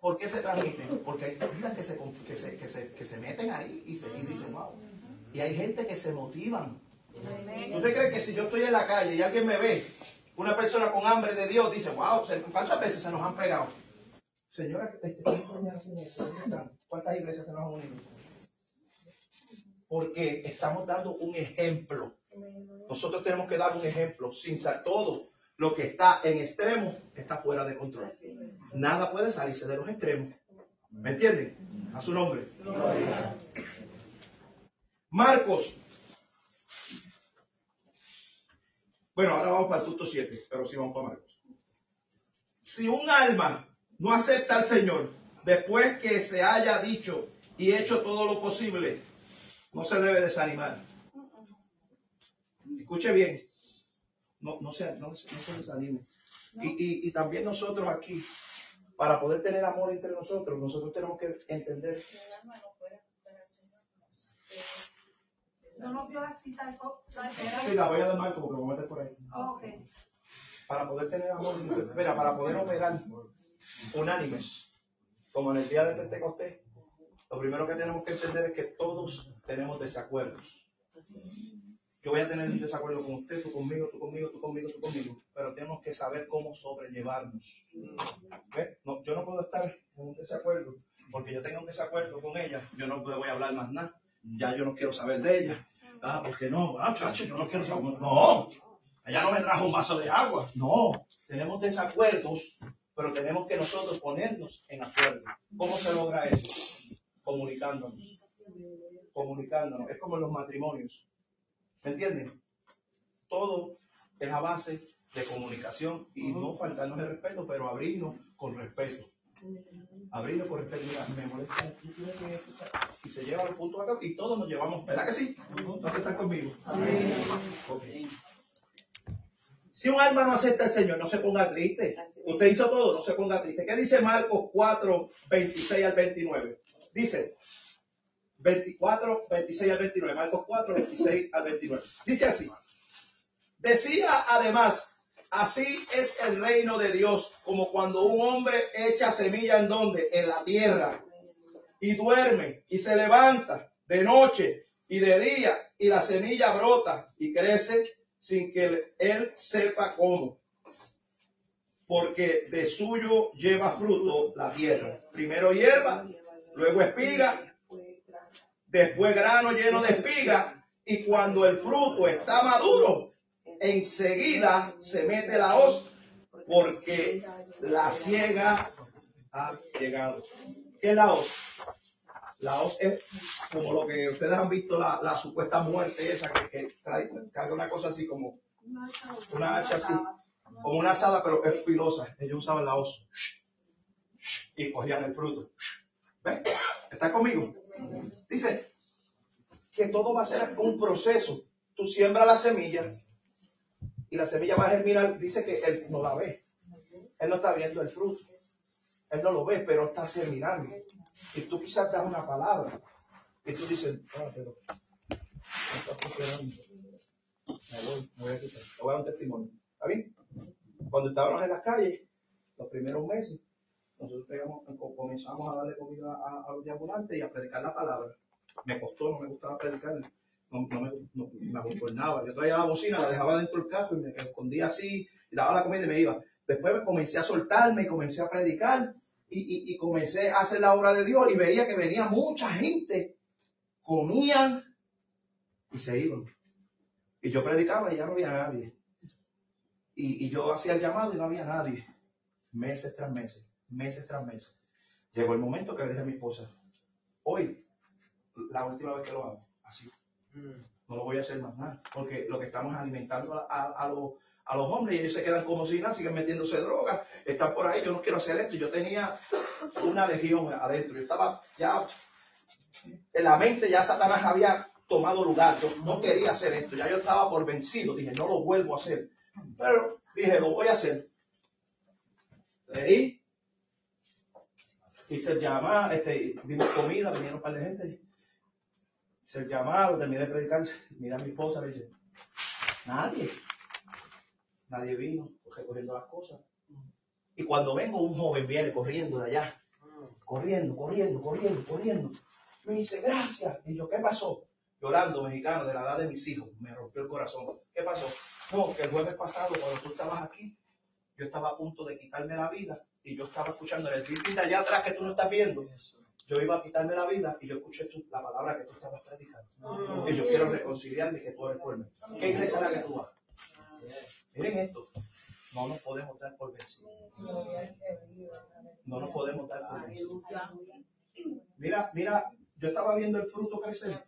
¿Por qué se transmiten? Porque hay vidas que se, que se, que se, que se meten ahí y, se, y dicen, wow. Y hay gente que se motivan. ¿Tú te crees que si yo estoy en la calle y alguien me ve, una persona con hambre de Dios, dice, wow, ¿cuántas veces se nos han pegado? Señora, este, ¿cuántas mañanas hacen esto? ¿Dónde están? ¿cuántas iglesias se nos han unido? Porque estamos dando un ejemplo. Nosotros tenemos que dar un ejemplo, sin ser todo. Lo que está en extremo está fuera de control. Nada puede salirse de los extremos. ¿Me entienden? A su nombre. Marcos. Bueno, ahora vamos para el punto 7, pero sí vamos para Marcos. Si un alma no acepta al Señor después que se haya dicho y hecho todo lo posible, no se debe desanimar. Escuche bien, no, no, se, no, se- no se desanime. Y, y, y también nosotros aquí, para poder tener amor entre nosotros, nosotros tenemos que entender No nos cita de co- Sí, la voy a dar mal porque me voy a meter por ahí. Ok. Para poder tener amor, mira, para poder operar unánimes, como en el día de Pentecostés, lo primero que tenemos que entender es que todos tenemos desacuerdos. Yo voy a tener un desacuerdo con usted, tú conmigo, tú conmigo, tú conmigo, tú conmigo, pero tenemos que saber cómo sobrellevarnos. ¿Ve? No, yo no puedo estar en un desacuerdo, porque yo tengo un desacuerdo con ella, yo no le voy a hablar más nada, ya yo no quiero saber de ella. Ah, porque no, ah, chacho, yo no quiero saber. No, ella no me trajo un vaso de agua. No, tenemos desacuerdos, pero tenemos que nosotros ponernos en acuerdo. ¿Cómo se logra eso? Comunicándonos. Comunicándonos. Es como en los matrimonios. ¿Me entienden? Todo es a base de comunicación y no faltarnos el respeto, pero abrirnos con respeto. Abrirnos con respeto. Mira, me molesta. Y se lleva los puntos acá y todos nos llevamos. ¿Verdad que sí? ¿No que están conmigo? Ok. Si un alma no acepta al Señor, no se ponga triste. Usted hizo todo, no se ponga triste. ¿Qué dice Marcos 4, 26 al 29? Dice 24, 26 al 29. Marcos 4, 26 al 29. Dice así. Decía además, así es el reino de Dios, como cuando un hombre echa semilla en donde? En la tierra. Y duerme y se levanta de noche y de día y la semilla brota y crece sin que él sepa cómo. Porque de suyo lleva fruto la tierra. Primero hierba, luego espiga, después grano lleno de espiga, y cuando el fruto está maduro, enseguida se mete la hoz, porque la ciega ha llegado. ¿Qué es la hoz? La hoz es como lo que ustedes han visto, la, la supuesta muerte esa que, que trae, una cosa así como una hacha así, como una asada, pero es filosa. Ellos usaban la hoz y cogían el fruto. ¿Ven? ¿Está conmigo? Dice que todo va a ser un proceso. Tú siembras la semilla y la semilla va a germinar. Dice que él no la ve. Él no está viendo el fruto. Él no lo ve, pero está germinando. Y tú quizás das una palabra. Y tú dices, ah, pero. Me voy a dar un testimonio. ¿Está bien? Cuando estábamos en las calles, los primeros meses, nosotros pegamos- comenzamos a darle comida a, los ambulantes y a predicar la palabra. Me costó, no me gustaba predicar, no, no me, no, me abochornaba. Yo traía la bocina, la dejaba dentro del casco y me escondía así, y daba la comida y me iba. Después me comencé a soltarme, comencé a predicar y, y, y comencé a hacer la obra de Dios y veía que venía mucha gente, comían y se iban. Y yo predicaba y ya no había nadie. Y, y yo hacía el llamado y no había nadie. Meses tras meses, meses tras meses. Llegó el momento que le dije a mi esposa, hoy, la última vez que lo hago, así. No lo voy a hacer más nada, porque lo que estamos alimentando a, a- a los, a los hombres y ellos se quedan como si nada, siguen metiéndose drogas, están por ahí, yo no quiero hacer esto. Yo tenía una legión adentro, yo estaba ya, en la mente ya Satanás había tomado lugar, yo no quería hacer esto, ya yo estaba por vencido, dije, no lo vuelvo a hacer. Pero dije, lo voy a hacer. Leí, hice el llamado, este, dimos comida, vinieron un par de gente. Hice el llamado, terminé de predicar, mira mi esposa, le dice, nadie, nadie vino, recogiendo las cosas. Y cuando vengo, un joven viene corriendo de allá, corriendo, corriendo, corriendo, corriendo. Me dice, gracias. Y yo, ¿qué pasó? Llorando, mexicano, de la edad de mis hijos. Me rompió el corazón. ¿Qué pasó? No, que el jueves pasado, cuando tú estabas aquí, yo estaba a punto de quitarme la vida y yo estaba escuchando en el film de allá atrás que tú no estás viendo. Yo iba a quitarme la vida y yo escuché tu- la palabra que tú estabas predicando. Y yo quiero reconciliarme y que tú eres por mí. ¿Qué iglesia es la que tú vas? Miren esto. No nos podemos dar por vencidos. No nos podemos dar por vencidos. Mira, mira, yo estaba viendo el fruto crecer.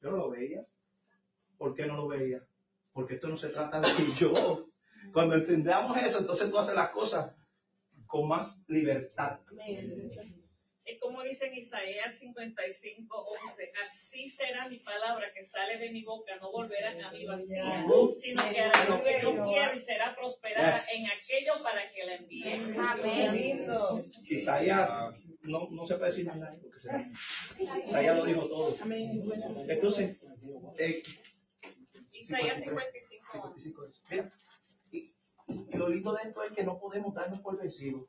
Yo no lo veía. ¿Por qué no lo veía? Porque esto no se trata de yo. Cuando entendamos eso, entonces tú haces las cosas con más libertad. Es como dice en Isaías 55, 11, así será mi palabra que sale de mi boca, no volverá a mí vacía, sino que hará lo que yo quiero y será prosperada Yes. en aquello para que la envíe. Amén. Isaías no, no se puede decir más nada porque se- Isaías lo dijo todo. Entonces, eh, Isaías 55, 11. 55 Mira, y, lo lindo de esto es que no podemos darnos por vencidos.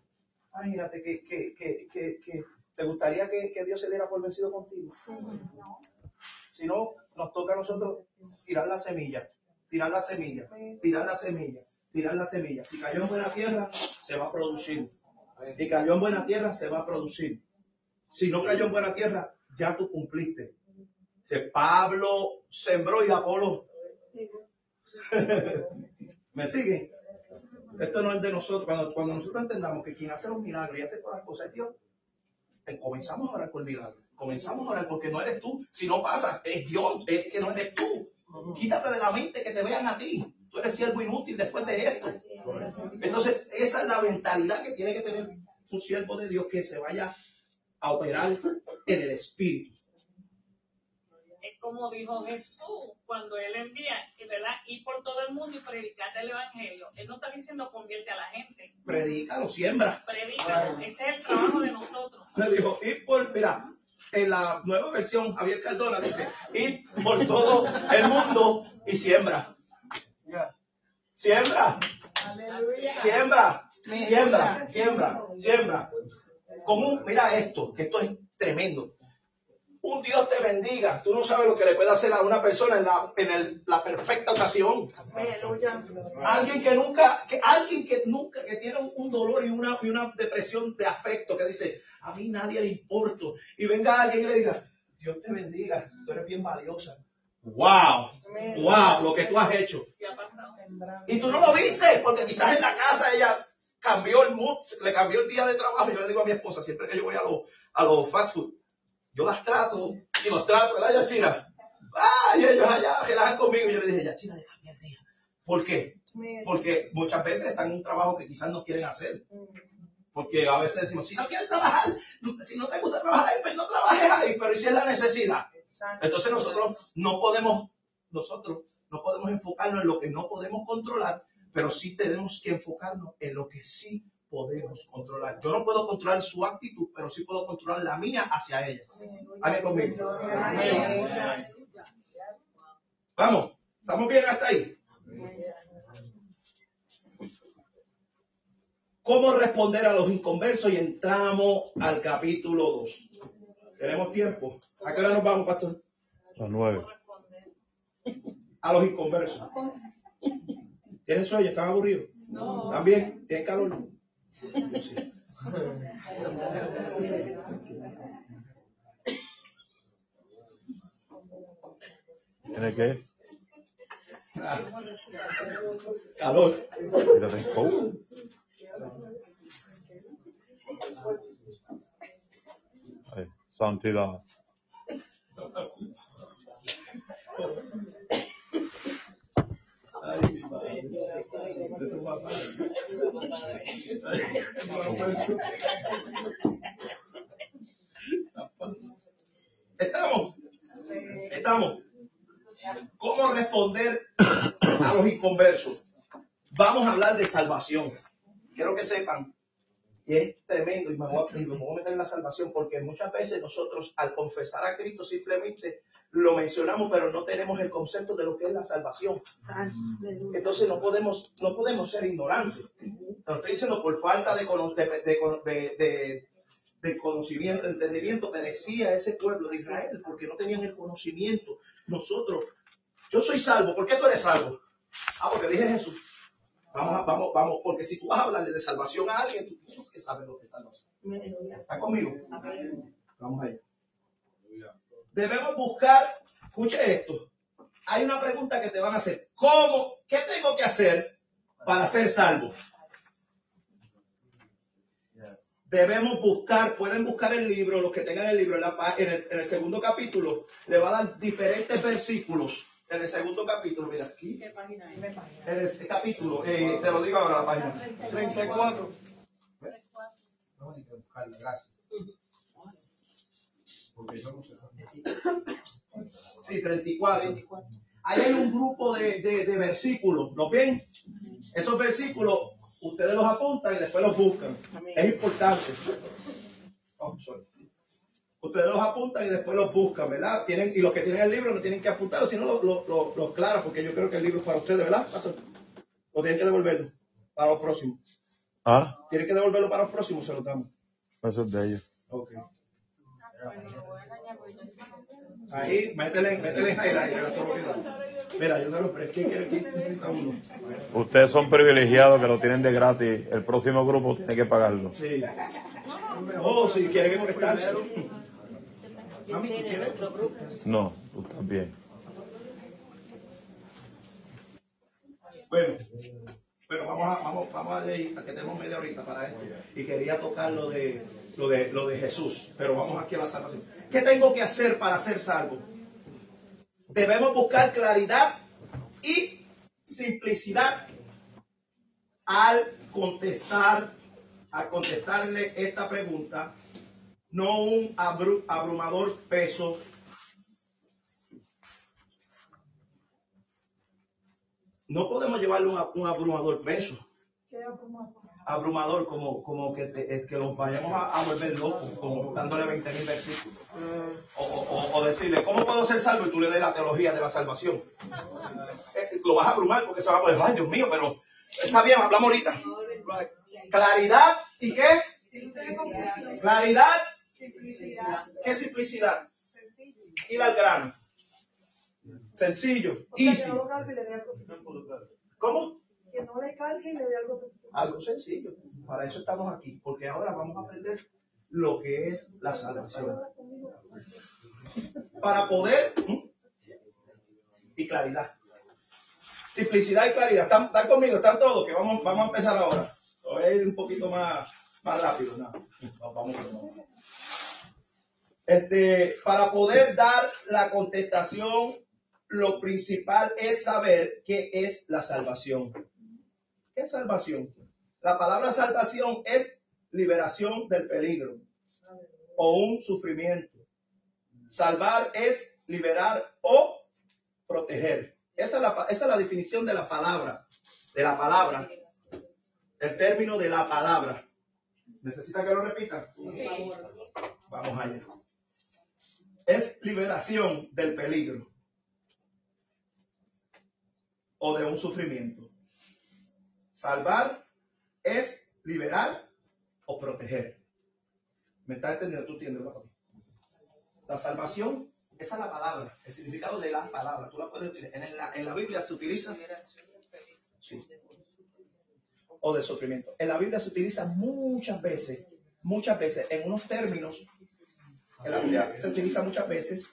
Imagínate que, que, que, que, te gustaría que, que Dios se diera por vencido contigo. Si no, nos toca a nosotros tirar la semilla, tirar la semilla, tirar la semilla, tirar la semilla. Si cayó en buena tierra, se va a producir. Si cayó en buena tierra, se va a producir. Si no cayó en buena tierra, ya tú cumpliste. Si Pablo sembró y Apolo. ¿Me siguen? Esto no es de nosotros. Cuando, cuando nosotros entendamos que quien hace los milagros y hace todas las cosas es Dios, eh, comenzamos a orar por el milagro. Comenzamos a orar porque no eres tú. Si no pasa, es Dios, es que no eres tú. Quítate de la mente que te vean a ti. Tú eres siervo inútil después de esto. Entonces, esa es la mentalidad que tiene que tener un siervo de Dios que se vaya a operar en el espíritu. Como dijo Jesús cuando él envía, ¿verdad? Ir por todo el mundo y predicar el evangelio. Él no está diciendo convierte a la gente. Predícalo, siembra. Predica. Ese es el trabajo de nosotros. Le dijo, ir por, mira, en la nueva versión, Javier Cardona dice, ir por todo el mundo y siembra. Siembra. Siembra. Siembra. Siembra. Siembra. Como un, mira esto, que esto es tremendo. Un Dios te bendiga. Tú no sabes lo que le puede hacer a una persona en la, en el- la perfecta ocasión. Alguien que nunca, que alguien que nunca, que tiene un, dolor y una, y una depresión de afecto, que dice, a mí nadie le importo. Y venga alguien y le diga, Dios te bendiga, tú eres bien valiosa. Wow, wow, lo que tú has hecho. Y tú no lo viste, porque quizás en la casa ella cambió el mood, le cambió el día de trabajo. Yo le digo a mi esposa, siempre que yo voy a los a los fast food, yo las trato y los trato, ¿verdad, Yachira? Ah, y ellos allá relajan conmigo. Y yo le dije, Yachira, cambié el día. ¿Por qué? Porque muchas veces están en un trabajo que quizás no quieren hacer. Porque a veces decimos, si no quieres trabajar, si no te gusta trabajar ahí, pues no trabajes ahí, pero ¿y si es la necesidad? Entonces nosotros no podemos, nosotros no podemos enfocarnos en lo que no podemos controlar, pero sí tenemos que enfocarnos en lo que sí podemos controlar. Yo no puedo controlar su actitud, pero sí puedo controlar la mía hacia ella. Alguien conmigo. Vamos, ¿estamos bien hasta ahí? ¿Cómo responder a los inconversos? Y entramos al capítulo 2. ¿Tenemos tiempo? ¿A qué hora nos vamos, pastor? Las nueve. A los inconversos. ¿Tienen sueño? ¿Están aburridos? No. ¿También? ¿Tienen calor? Sí. ¿Tiene qué? Calor. Mírate. Oh. Ay, santidad. Ay, mi madre. Estamos. Estamos. ¿Cómo responder a los inconversos? Vamos a hablar de salvación. Quiero que sepan y es tremendo y me voy, a, y me voy a meter en la salvación porque muchas veces nosotros al confesar a Cristo simplemente lo mencionamos pero no tenemos el concepto de lo que es la salvación. Entonces no podemos, no podemos ser ignorantes. Lo estoy diciendo por falta de- de- de conocimiento, de entendimiento, perecía ese pueblo de Israel porque no tenían el conocimiento. Nosotros, yo soy salvo. ¿Por qué tú eres salvo? Ah, porque dije Jesús. Vamos, vamos, vamos, porque si tú vas a hablarle de salvación a alguien, tú tienes que saber lo que es salvación. ¿Está conmigo? Vamos allá. Debemos buscar, escuche esto. Hay una pregunta que te van a hacer. ¿Cómo? ¿Qué tengo que hacer para ser salvo? Debemos buscar, pueden buscar el libro, los que tengan el libro, en, la en el, en el segundo capítulo, le va a dar diferentes versículos. En el segundo capítulo, mira aquí. En el capítulo, eh, te lo digo ahora la página. 34. Vamos a buscarla, gracias. Porque yo no sé. Sí, 34. Ahí hay un grupo de, de, de versículos, ¿los ven? Esos versículos ustedes los apuntan y después los buscan. Es importante. Oh, sorry. Ustedes los apuntan y después los buscan, ¿verdad? Tienen, y los que tienen el libro no tienen que apuntarlo, sino lo, lo, lo, lo aclaran, porque yo creo que el libro es para ustedes, ¿verdad? pastor? O tienen que devolverlo para los próximos. Ah, ¿Tiene que devolverlo para los próximos? Se lo damos. eso es de ellos. Ok. Ahí, métele, métele en highlight. lo que. Mira, yo te lo presto. ¿Quién quiere? ¿Quién necesita uno? Ustedes son privilegiados que lo tienen de gratis. El próximo grupo tiene que pagarlo. Sí. Oh, si quiere que prestarse. Mami, ¿tú quieres? No, tú bien. Bueno, pero vamos a, vamos, vamos a leer, que tenemos media horita para esto. Y quería tocar lo de, lo de, lo de Jesús, pero vamos aquí a la salvación. ¿Qué tengo que hacer para ser salvo? Debemos buscar claridad y simplicidad al contestar, al contestarle esta pregunta, no un abru- abrumador peso no podemos llevarle un, un abrumador peso. ¿Qué abrumado? Abrumador como, como que, te- es que los vayamos a, a volver locos, como dándole 20 mil versículos. O, o- o- o decirle, ¿cómo puedo ser salvo? Y tú le des la teología de la salvación. Eh, Lo vas a abrumar porque se va a poner, ay Dios mío, pero está bien, hablamos ahorita. Claridad y qué? Claridad, ¿qué simplicidad? Ir al grano. Sencillo, O sea, easy. ¿Cómo? Que no le cargue y le dé algo. Algo sencillo. Para eso estamos aquí, porque ahora vamos a aprender lo que es la salvación. Para poder y claridad. Simplicidad y claridad. ¿Están, están conmigo? ¿Están todos? Que vamos, vamos a empezar ahora. Voy a ir un poquito más, más rápido. No, no, vamos, no. Este, para poder dar la contestación, lo principal es saber qué es la salvación. ¿Qué es salvación? La palabra salvación es liberación del peligro o un sufrimiento. Salvar es liberar o proteger. Esa es la, esa es la definición de la palabra, de la palabra, el término de la palabra. ¿Necesita que lo repita? Vamos allá. Es liberación del peligro o de un sufrimiento. Salvar es liberar o proteger. ¿Me estás entendiendo? ¿Tú entiendes? La salvación, esa es la palabra, el significado de la palabra. Tú la puedes utilizar. En la, en la Biblia se utiliza. Sí. O de sufrimiento. En la Biblia se utiliza muchas veces, muchas veces, en unos términos. Se utiliza muchas veces,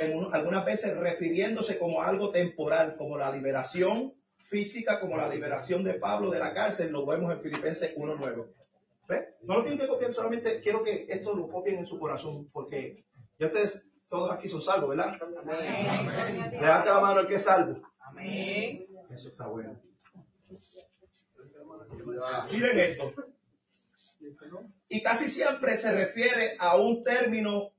en un- algunas veces refiriéndose como algo temporal, como la liberación física, como la liberación de Pablo de la cárcel, lo vemos en Filipenses 1.9. ¿Ve? No lo tienen que copiar, solamente quiero que esto lo copien en su corazón, porque ya ustedes todos aquí son salvos, ¿verdad? Levanta la mano el que es salvo. Amén. Eso está bueno. Miren esto. Y casi siempre se refiere a un término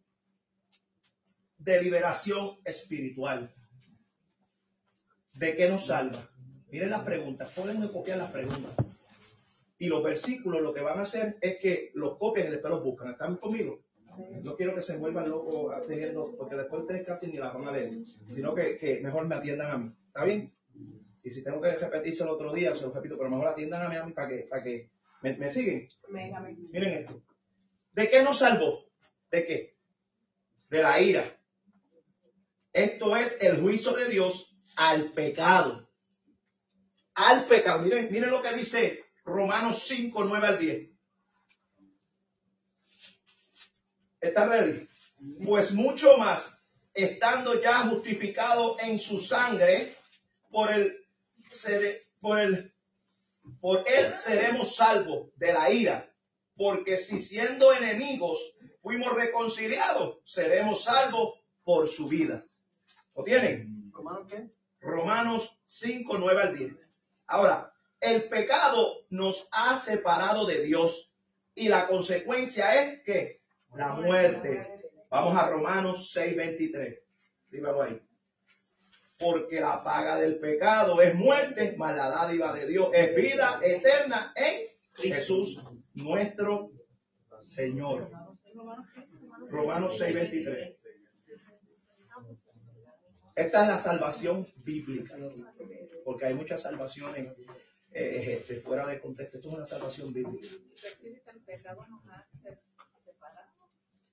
de liberación espiritual. ¿De qué nos salva? Miren las preguntas, pueden copiar las preguntas. Y los versículos lo que van a hacer es que los copian y después los buscan. ¿Están conmigo? No quiero que se vuelvan locos teniendo, porque después ustedes casi ni las van a leer, sino que, que mejor me atiendan a mí. ¿Está bien? Y si tengo que repetirse el otro día, se lo repito, pero mejor atiendan a mí, a mí para que, para que me, me siguen. Miren esto. ¿De qué nos salvó? ¿De qué? De la ira. Esto es el juicio de Dios al pecado. Al pecado. Miren, miren lo que dice Romanos 5, 9 al 10. ¿Está ready? Pues mucho más, estando ya justificado en su sangre, por el, por el, por él seremos salvos de la ira. Porque si siendo enemigos fuimos reconciliados, seremos salvos por su vida. ¿Lo tienen? ¿Romanos qué? Romanos 5, 9 al 10. Ahora, el pecado nos ha separado de Dios y la consecuencia es que la muerte. Vamos a Romanos 6, 23. Dígalo ahí. Porque la paga del pecado es muerte, mas la dádiva de Dios es vida eterna en Jesús nuestro Señor. Romanos 6, 23. Esta es la salvación bíblica, porque hay muchas salvaciones es este, fuera de contexto. Esto es una salvación bíblica. Separado.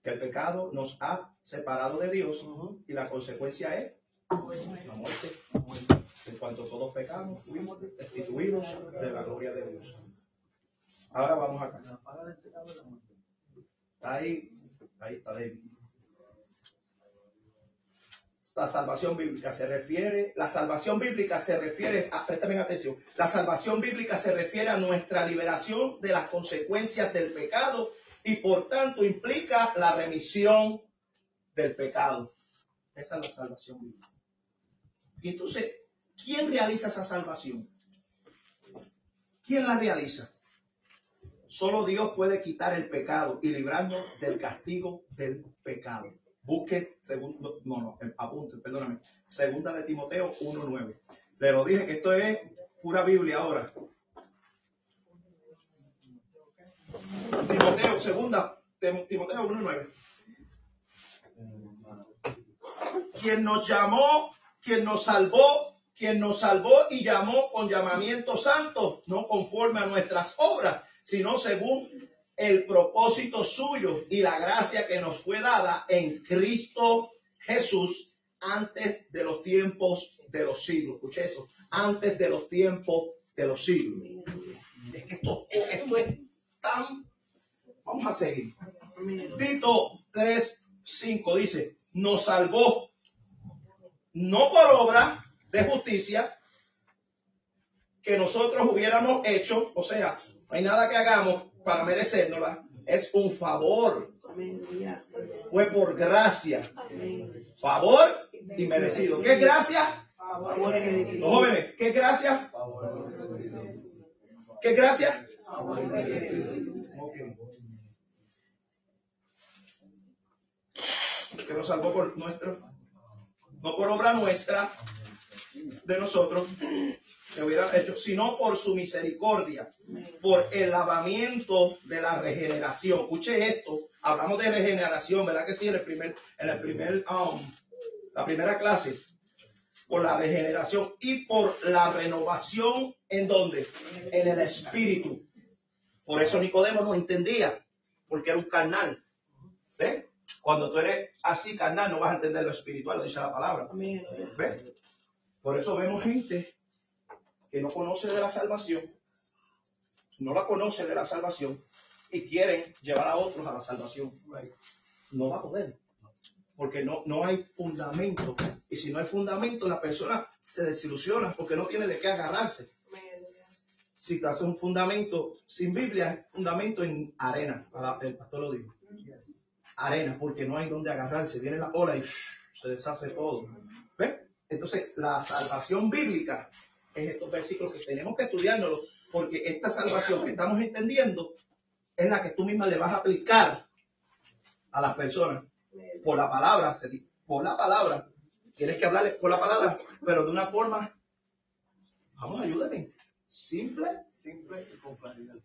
El pecado nos ha separado de Dios y la consecuencia es muerte. En cuanto todos pecamos, fuimos destituidos de la gloria de Dios. Ahora vamos acá. Ahí, ahí está David. La salvación bíblica se refiere, la salvación bíblica se refiere, a, presten atención, la salvación bíblica se refiere a nuestra liberación de las consecuencias del pecado y por tanto implica la remisión del pecado. Esa es la salvación bíblica. Y entonces, ¿quién realiza esa salvación? ¿Quién la realiza? Solo Dios puede quitar el pecado y librarnos del castigo del pecado. Busque, segundo, no, no, apunte, perdóname. Segunda de Timoteo 1.9. Le lo dije que esto es pura Biblia ahora. Timoteo, segunda, Timoteo 1.9. Quien nos llamó, quien nos salvó, quien nos salvó y llamó con llamamiento santo, no conforme a nuestras obras, sino según el propósito suyo y la gracia que nos fue dada en Cristo Jesús antes de los tiempos de los siglos. Escuche eso, antes de los tiempos de los siglos. Es que esto, esto es tan... Vamos a seguir. Tito 3, 5 dice, nos salvó no por obra de justicia que nosotros hubiéramos hecho, o sea, no hay nada que hagamos para merecérnosla, es un favor. Fue por gracia. Favor y merecido. ¿Qué es gracia? Los jóvenes, ¿qué es gracia? ¿Qué gracia? Que nos salvó por nuestro, no por obra nuestra, de nosotros, hubiera hecho, sino por su misericordia, por el lavamiento de la regeneración. Escuche esto, hablamos de regeneración, ¿verdad que sí? En el primer, en el primer, um, la primera clase, por la regeneración y por la renovación, ¿en dónde? En el espíritu. Por eso Nicodemo no entendía, porque era un carnal. ¿Ves? Cuando tú eres así carnal, no vas a entender lo espiritual, lo dice la palabra. ¿Ves? Por eso vemos gente que no conoce de la salvación, no la conoce de la salvación y quieren llevar a otros a la salvación. No va a poder, porque no, no hay fundamento. Y si no hay fundamento, la persona se desilusiona porque no tiene de qué agarrarse. Si te hace un fundamento sin Biblia, es fundamento en arena. El pastor lo dijo. Arena, porque no hay donde agarrarse. Viene la ola y se deshace todo. ¿Ves? Entonces, la salvación bíblica es estos versículos que tenemos que estudiárnoslos, porque esta salvación que estamos entendiendo es la que tú misma le vas a aplicar a las personas. Por la palabra, se dice, por la palabra. Tienes que hablarle por la palabra, pero de una forma, vamos, ayúdenme, simple, simple y con claridad.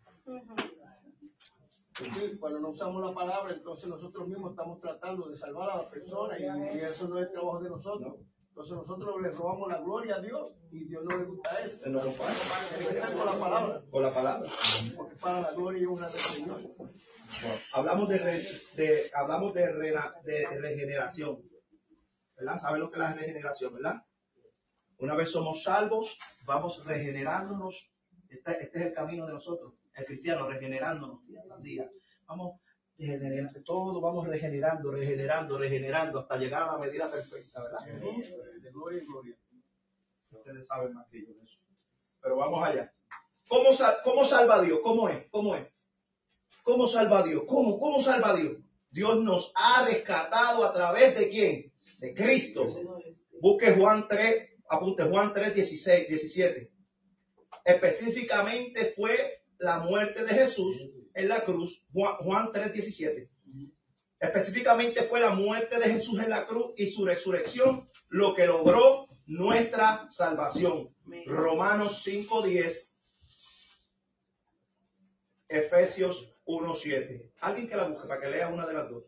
Sí, cuando no usamos la palabra, entonces nosotros mismos estamos tratando de salvar a la persona y, y eso no es trabajo de nosotros. Entonces nosotros le robamos la gloria a Dios y Dios no le gusta eso. No lo Tiene que ser con la palabra. Con la palabra. Porque para la gloria y una del Señor. hablamos de, de hablamos de, de, regeneración. ¿Verdad? ¿Saben lo que es la regeneración, verdad? Una vez somos salvos, vamos regenerándonos. Este, este es el camino de nosotros, el cristiano, regenerándonos día tras día. Vamos todo vamos regenerando, regenerando, regenerando hasta llegar a la medida perfecta, ¿verdad? De gloria en gloria. Ustedes saben más que yo de eso. Pero vamos allá. ¿Cómo, ¿Cómo salva Dios? ¿Cómo es? ¿Cómo es? ¿Cómo salva Dios? ¿Cómo? ¿Cómo salva Dios? Dios nos ha rescatado a través de quién? De Cristo. Busque Juan 3, apunte Juan 3, 16, 17. Específicamente fue la muerte de Jesús en la cruz, Juan 3:17. Específicamente fue la muerte de Jesús en la cruz y su resurrección lo que logró nuestra salvación. Romanos 5:10, Efesios 1:7. Alguien que la busque para que lea una de las dos.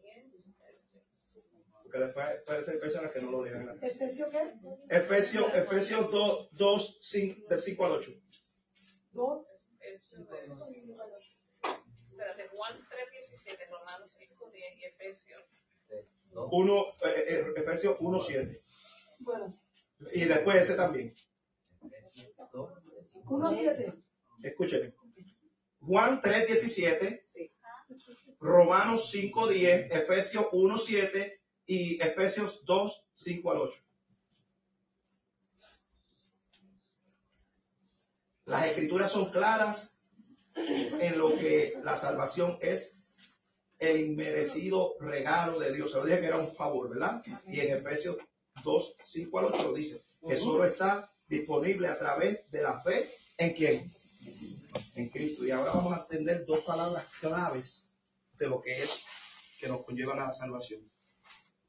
Porque después puede ser personas que no lo lean. ¿Efesios qué? Efesios, Efesios 2, 2 5, del 5 al 8. 2. 1, eh, eh, Efesios 1, 7. Y después ese también. 1, 7. Escúcheme. Juan 3, 17. Romanos 5, 10. Efesios 1, 7. Y Efesios 2, 5 al 8. Las escrituras son claras en lo que la salvación es el inmerecido regalo de Dios. Se lo dije que era un favor, ¿verdad? Y en Efesios 2, 5 al 8 lo dice, que solo está disponible a través de la fe en quién? En Cristo. Y ahora vamos a entender dos palabras claves de lo que es que nos conllevan a la salvación.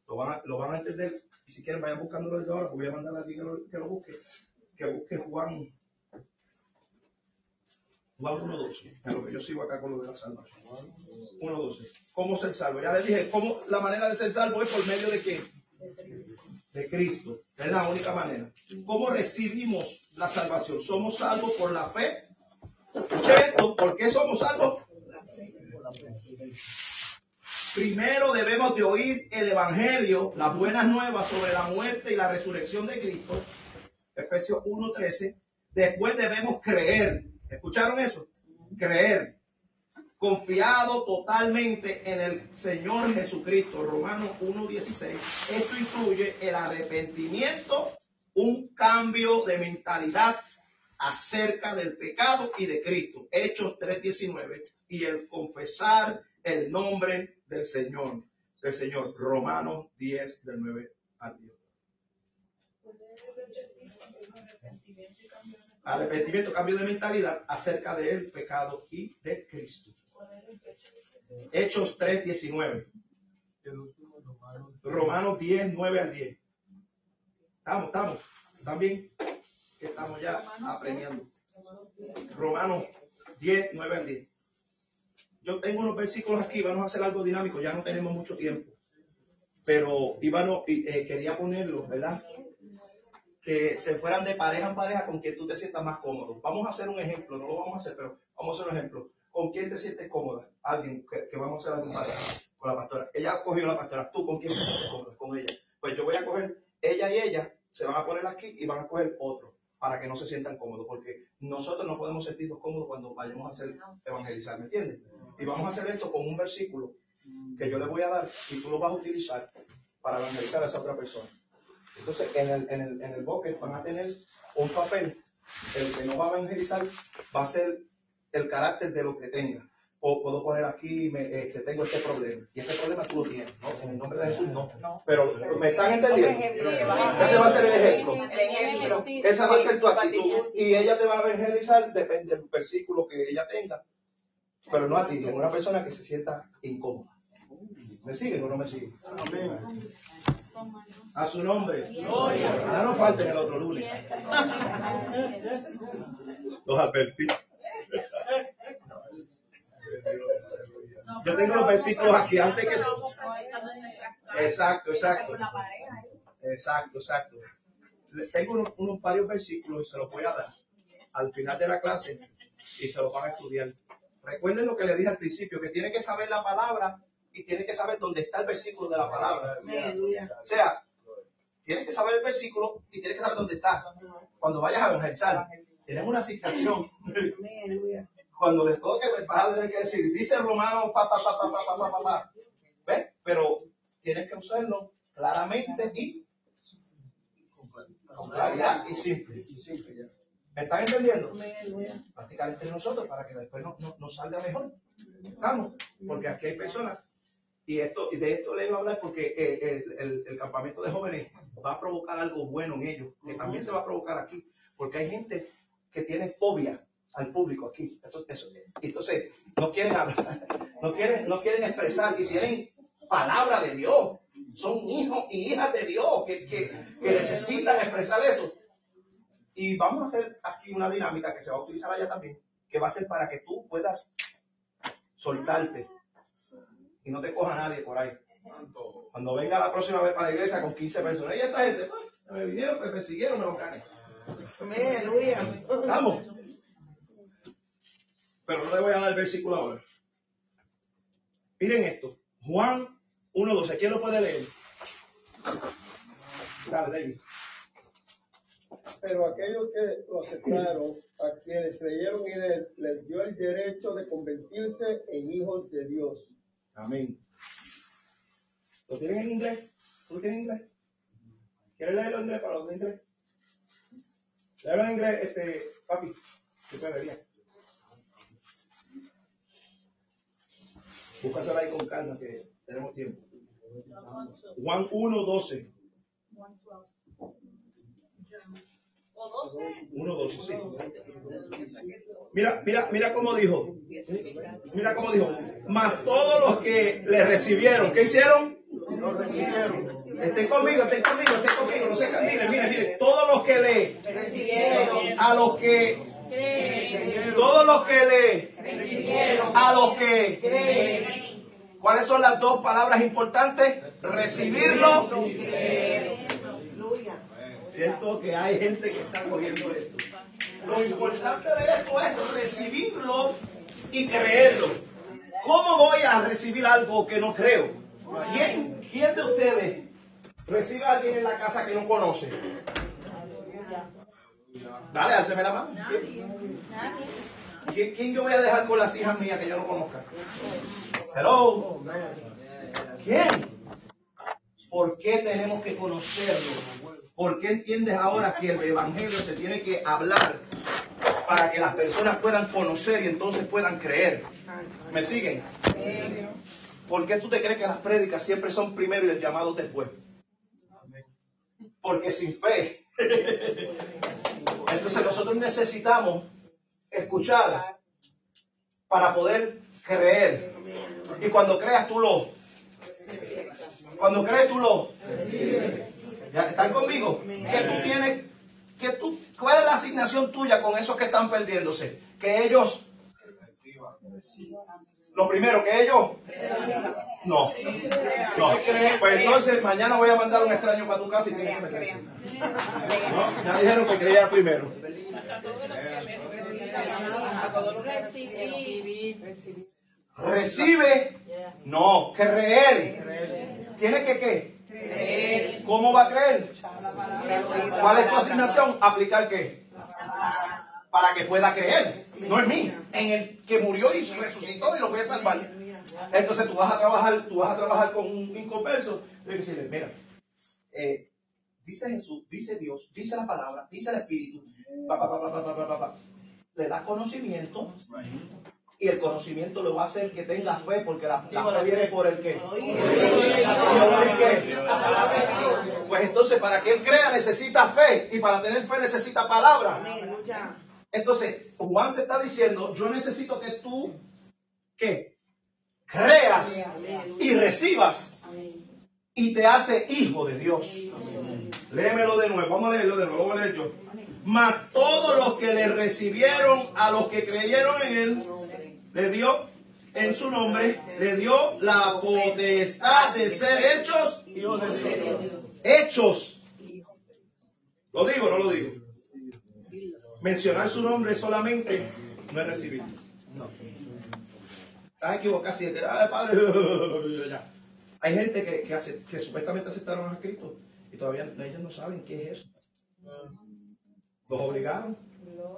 Lo van a, lo van a entender y si quieren vayan buscándolo desde ahora, porque voy a mandar a ti que lo, que lo busque, que busque Juan Juan 1.12, en lo que yo sigo acá con lo de la salvación. 1.12. ¿Cómo ser salvo? Ya les dije, ¿cómo, la manera de ser salvo es por medio de qué? De Cristo. Es la única manera. ¿Cómo recibimos la salvación? ¿Somos salvos por la fe? Esto, ¿por qué somos salvos? Primero debemos de oír el Evangelio, las buenas nuevas sobre la muerte y la resurrección de Cristo. Efesios 1.13. Después debemos creer. ¿Escucharon eso? Creer. Confiado totalmente en el Señor Jesucristo. Romanos 1.16. Esto incluye el arrepentimiento, un cambio de mentalidad acerca del pecado y de Cristo. Hechos 3.19. Y el confesar el nombre del Señor. Del Señor. Romanos 10 del 9 al 10. Arrepentimiento, cambio de mentalidad acerca del pecado y de Cristo. Hechos 3, 19. Romanos 10, 9 al 10. Estamos, estamos. También que estamos ya aprendiendo. Romanos 10, 9 al 10. Yo tengo unos versículos aquí, vamos a hacer algo dinámico, ya no tenemos mucho tiempo. Pero Ivano eh, quería ponerlo, ¿verdad? Que se fueran de pareja en pareja con quien tú te sientas más cómodo. Vamos a hacer un ejemplo, no lo vamos a hacer, pero vamos a hacer un ejemplo. ¿Con quién te sientes cómoda? Alguien que, que vamos a hacer algo pareja con la pastora. Ella ha cogido la pastora. ¿Tú con quién te sientes cómoda? Con ella. Pues yo voy a coger ella y ella, se van a poner aquí y van a coger otro para que no se sientan cómodos, porque nosotros no podemos sentirnos cómodos cuando vayamos a hacer evangelizar, ¿me entiendes? Y vamos a hacer esto con un versículo que yo le voy a dar y tú lo vas a utilizar para evangelizar a esa otra persona. Entonces, en el, en el, en el bucket van a tener un papel. El que no va a evangelizar va a ser el carácter de lo que tenga. O puedo poner aquí me, eh, que tengo este problema. Y ese problema tú lo tienes, ¿no? En el nombre de Jesús no. Pero, ¿me están entendiendo? Ese va a ser el ejemplo. El ejemplo. Esa va a ser tu actitud. Y ella te va a evangelizar, depende del versículo que ella tenga. Pero no a ti, es una persona que se sienta incómoda. ¿Me siguen o no me siguen? A su nombre. Ahora no falten el otro lunes. Los advertí. Yo tengo los versículos aquí antes que Exacto, exacto. Exacto, exacto. Tengo unos, unos varios versículos y se los voy a dar al final de la clase y se los van a estudiar. Recuerden lo que le dije al principio, que tiene que saber la palabra y tienes que saber dónde está el versículo de la palabra. O sea, tienes que saber el versículo y tienes que saber dónde está. Cuando vayas a evangelizar, tienes una asignación. Cuando les toque, pues, vas a tener que decir, dice el romano, pa, pa, pa, pa, pa, pa, pa, ¿Ves? Pero tienes que usarlo claramente y con claridad y simple. ¿Me están entendiendo? Practicar entre nosotros para que después nos no, no salga mejor. ¿Estamos? Porque aquí hay personas y esto y de esto le iba a hablar porque el, el, el, campamento de jóvenes va a provocar algo bueno en ellos, que también se va a provocar aquí, porque hay gente que tiene fobia al público aquí. Eso, eso, entonces, no quieren hablar, no quieren, no quieren expresar y tienen palabra de Dios. Son hijos y hijas de Dios que, que, que necesitan expresar eso. Y vamos a hacer aquí una dinámica que se va a utilizar allá también, que va a ser para que tú puedas soltarte y no te coja nadie por ahí. Cuando venga la próxima vez para la iglesia con 15 personas, y esta gente, pues, me vinieron, me persiguieron, me lo gané. Aleluya. Vamos. pero no le voy a dar el versículo ahora. Miren esto, Juan 1.12, ¿quién lo puede leer? Dale, David. Pero aquellos que lo aceptaron, a quienes creyeron en él, les dio el derecho de convertirse en hijos de Dios. Amén. ¿Lo tienen en inglés? ¿Tú tienes en inglés? ¿Quieres leerlo en inglés para los de inglés? Léelo en inglés, este, papi. ¿Qué puede bien? Búscaselo ahí con calma que tenemos tiempo. Juan 1, 12. O 12. 1, 12, sí. Mira, mira, mira cómo dijo. Mira cómo dijo. Mas todos los que le recibieron, ¿qué hicieron? Lo recibieron. Estén conmigo, estén conmigo, estén conmigo. No se miren, miren, miren. Todos los que le Recibieron. a los que Creen. todos los que le Recibieron. a los que Creen. ¿Cuáles son las dos palabras importantes? Recibirlo. Siento que hay gente que está cogiendo esto. Lo importante de esto es recibirlo y creerlo. ¿Cómo voy a recibir algo que no creo? ¿Quién, quién de ustedes recibe a alguien en la casa que no conoce? Dale, álceme la mano. ¿Quién, quién yo voy a dejar con las hijas mías que yo no conozca? Hello. ¿Quién? ¿Por qué tenemos que conocerlo? ¿Por qué entiendes ahora que el Evangelio se tiene que hablar para que las personas puedan conocer y entonces puedan creer? ¿Me siguen? ¿Por qué tú te crees que las prédicas siempre son primero y los llamados después? Porque sin fe. Entonces nosotros necesitamos escuchar para poder creer. Y cuando creas tú lo. Cuando crees tú lo. ¿Ya están conmigo? Que tú tienes, que tú, ¿cuál es la asignación tuya con esos que están perdiéndose? Que ellos, lo primero, que ellos, no, no. Pues entonces mañana voy a mandar un extraño para tu casa y tienes que meterse. No, ya dijeron que creía primero. Recibe, no, creer. ¿Tiene que qué? ¿Cómo va a creer? ¿Cuál es tu asignación? ¿Aplicar qué? Para que pueda creer. No en mí, en el que murió y resucitó y lo voy a salvar. Entonces tú vas a trabajar, tú vas a trabajar con un inconverso y decirle, mira, eh, dice Jesús, dice Dios, dice la palabra, dice el Espíritu, le da conocimiento, y el conocimiento lo va a hacer que tenga fe porque la, la fe viene por el qué. Pues entonces para que él crea necesita fe y para tener fe necesita palabra. Entonces Juan te está diciendo, yo necesito que tú, ¿qué? Creas y recibas. Y te hace hijo de Dios. Léemelo de nuevo, vamos a leerlo de nuevo, voy a leer yo. Mas todos los que le recibieron, a los que creyeron en él, le dio en su nombre, le dio la potestad de ser hechos. Hechos. ¿Lo digo no lo digo? Mencionar su nombre solamente no es recibir. No. Estás equivocado. Si te ah, padre. Hay gente que, que, que supuestamente aceptaron a Cristo y todavía ellos no saben qué es eso. Los obligaron.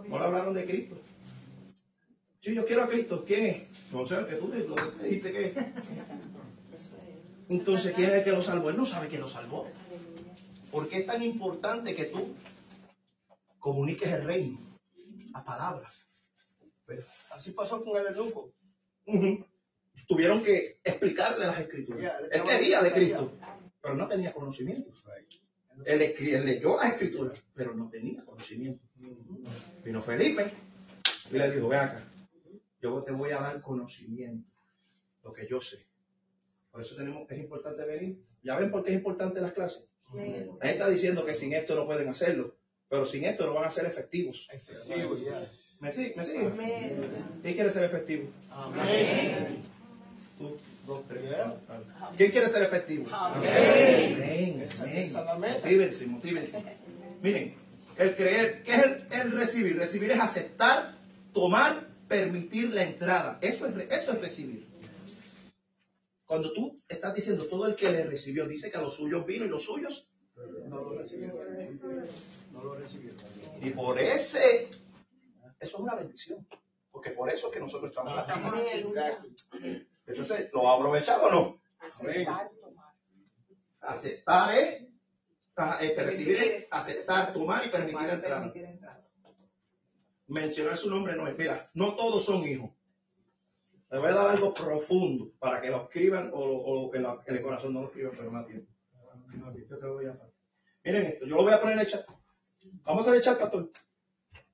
No le hablaron de Cristo. Sí, yo quiero a Cristo. ¿Quién es? No sé, que tú lo que dijiste que es. Entonces, ¿quién es el que lo salvó? Él no sabe quién lo salvó. ¿Por qué es tan importante que tú comuniques el reino? A palabras. Pero, Así pasó con el eunuco. Tuvieron que explicarle las escrituras. Él quería de Cristo, pero no tenía conocimiento. Él, él leyó las escrituras, pero no tenía conocimiento. Vino Felipe y le dijo, ve acá, yo te voy a dar conocimiento, lo que yo sé. Por eso tenemos, es importante venir. ¿Ya ven por qué es importante las clases? La gente está diciendo que sin esto no pueden hacerlo, pero sin esto no van a ser efectivos. Efectivo, ya. ¿Me sigue? ¿Me sigue? ¿Quién quiere ser efectivo? Amén. Tú, dos, tres. ¿Quién quiere ser efectivo? Amén. Amén. Amén. Motívense, motívense. Miren, el creer, ¿qué es el, el recibir? Recibir es aceptar, tomar, permitir la entrada. Eso es, eso es recibir. Cuando tú estás diciendo todo el que le recibió, dice que a los suyos vino y los suyos No lo recibieron. No lo recibieron. Y por ese, eso es una bendición. Porque por eso es que nosotros estamos. Exacto. Entonces, ¿lo aprovechamos o no? Aceptar, tomar. Aceptar es, ah, este, recibir es aceptar, tomar y permitir entrar. Mencionar su nombre no es, mira, no todos son hijos. Le voy a dar algo profundo para que lo escriban o, o en, el corazón no lo escriban, pero no tiempo. Miren esto, yo lo voy a poner en el chat. Vamos a chat, pastor.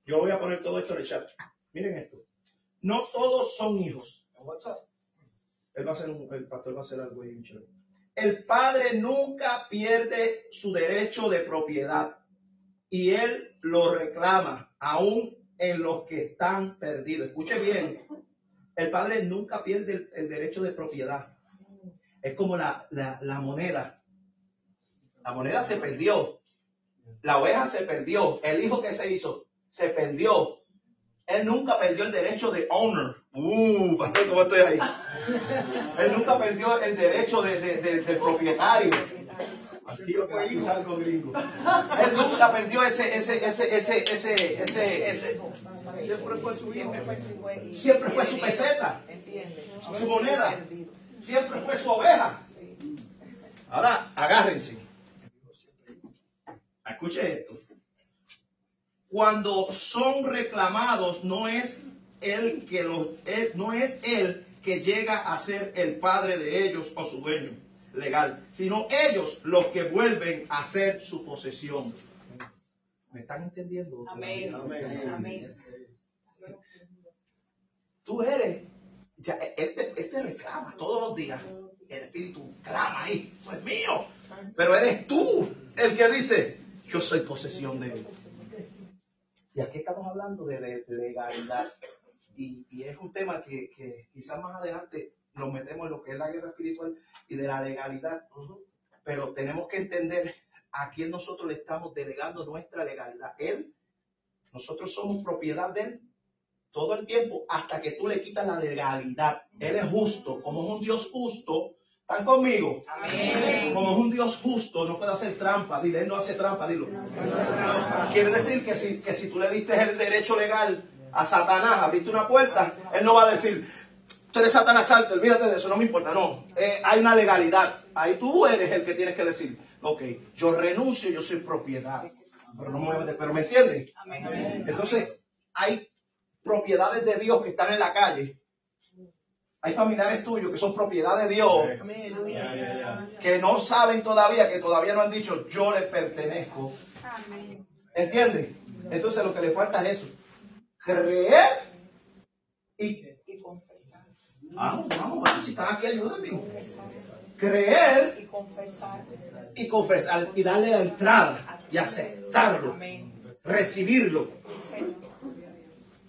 Yo voy a poner todo esto en el chat. Miren esto. No todos son hijos. Él va a hacer un- el pastor va a hacer algo chévere. El padre nunca pierde su derecho de propiedad y él lo reclama aún en los que están perdidos. Escuche bien, el padre nunca pierde el, derecho de propiedad. Es como la, la, la moneda. La moneda se perdió. La oveja se perdió. El hijo que se hizo se perdió. Él nunca perdió el derecho de owner. Uh, pastor, ¿cómo estoy ahí? Él nunca perdió el derecho de, de- de- de propietario. Hijo algo gringo. Él nunca perdió ese, ese, ese, ese, ese, ese, ese. Siempre fue su hijo. Siempre fue su hijo y- Siempre y fue su perdido. peseta. ¿Entiende? Su moneda. Siempre fue su oveja. Ahora, agárrense. Escuche esto. Cuando son reclamados, no es él que los, él- no es él que llega a ser el padre de ellos o su dueño legal, sino ellos los que vuelven a ser su posesión. ¿Me están entendiendo? Amén. Amén. Amén. Tú tú eres, ya, él, te, él te reclama todos los días. El Espíritu clama ahí, eso es mío. Pero eres tú el que dice, yo soy posesión de él. Y aquí estamos hablando de, le- legalidad. Y, y es un tema que, que quizás más adelante nos metemos en lo que es la guerra espiritual y de la legalidad. Pero tenemos que entender a quién nosotros le estamos delegando nuestra legalidad. Él, nosotros somos propiedad de él todo el tiempo hasta que tú le quitas la legalidad. Él es justo, como es un Dios justo. ¿Están conmigo? Amén. Como es un Dios justo, no puede hacer trampa. Dile, él no hace trampa, dilo. Quiere decir que si, que si tú le diste el derecho legal a Satanás, abriste una puerta, él no va a decir, tú eres Satanás, salte, olvídate de eso, no me importa. No, Eh, hay una legalidad. Ahí tú eres el que tienes que decir, ok, yo renuncio, yo soy propiedad. Pero no me voy a meter, pero ¿me entiendes? Entonces, hay propiedades de Dios que están en la calle. Hay familiares tuyos que son propiedad de Dios, que no saben todavía, que todavía no han dicho, yo les pertenezco. ¿Entiendes? Entonces lo que le falta es eso. Creer y... Vamos, vamos, vamos, si están aquí, ayúdenme. Confesar. Creer Y confesar. y confesar y darle la entrada y aceptarlo, recibirlo.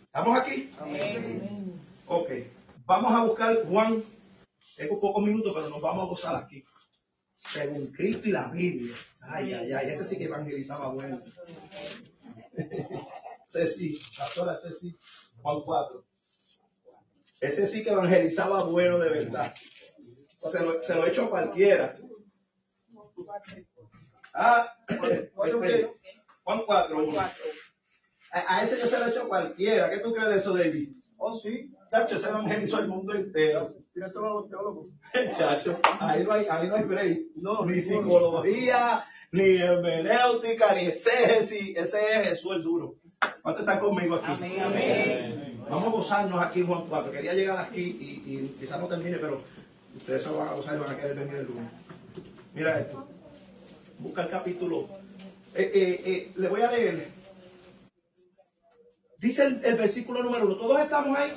¿Estamos aquí? Amén. Ok, vamos a buscar Juan. Tengo pocos minutos, pero nos vamos a gozar aquí. Según Cristo y la Biblia. Ay, ay, ay, ese sí que evangelizaba bueno. Ceci, pastora Ceci, Juan 4. Ese sí que evangelizaba bueno de verdad. Se lo, se lo he hecho a cualquiera. Ah, espere. Juan 4. uno. A, a ese yo se lo he hecho a cualquiera. ¿Qué tú crees de eso, David? Oh, sí. Chacho, se evangelizó el mundo entero. Tíraselo a los teólogos. Chacho, ahí no hay, ahí no hay break. No, ni psicología, ni hermenéutica, ni exégesis. Ese es Jesús el duro. ¿Cuántos están conmigo aquí? Amén. Amén. Vamos a gozarnos aquí en Juan 4. Quería llegar aquí y, y quizás no termine, pero ustedes se lo van a gozar y van a querer venir el lunes. Mira esto. Busca el capítulo. Eh, eh, eh, le voy a leer. Dice el, el versículo número uno. ¿Todos estamos ahí?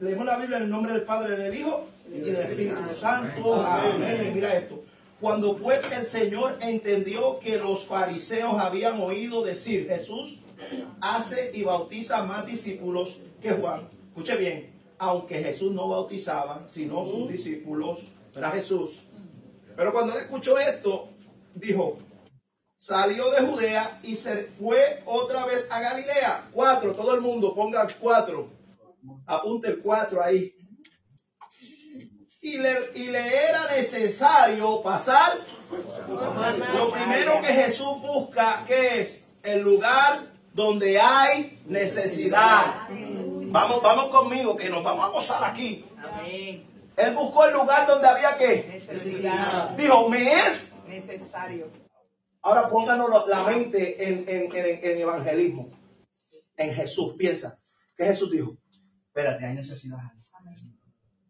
Leemos la Biblia en el nombre del Padre, del Hijo y del Espíritu Santo. Amén. Mira esto. Cuando pues el Señor entendió que los fariseos habían oído decir, Jesús hace y bautiza más discípulos que Juan. Escuche bien, aunque Jesús no bautizaba, sino sus discípulos, era Jesús. Pero cuando él escuchó esto, dijo, salió de Judea y se fue otra vez a Galilea. Cuatro, todo el mundo ponga cuatro. Apunte el 4 ahí. Y le, y le era necesario pasar. Lo primero que Jesús busca, que es el lugar donde hay necesidad. Vamos, vamos conmigo, que nos vamos a gozar aquí. Él buscó el lugar donde había que. Necesidad. Dijo, me es. Necesario. Ahora pónganos la mente en, en, en, en evangelismo. En Jesús, piensa. ¿Qué Jesús dijo? Espérate, hay necesidad.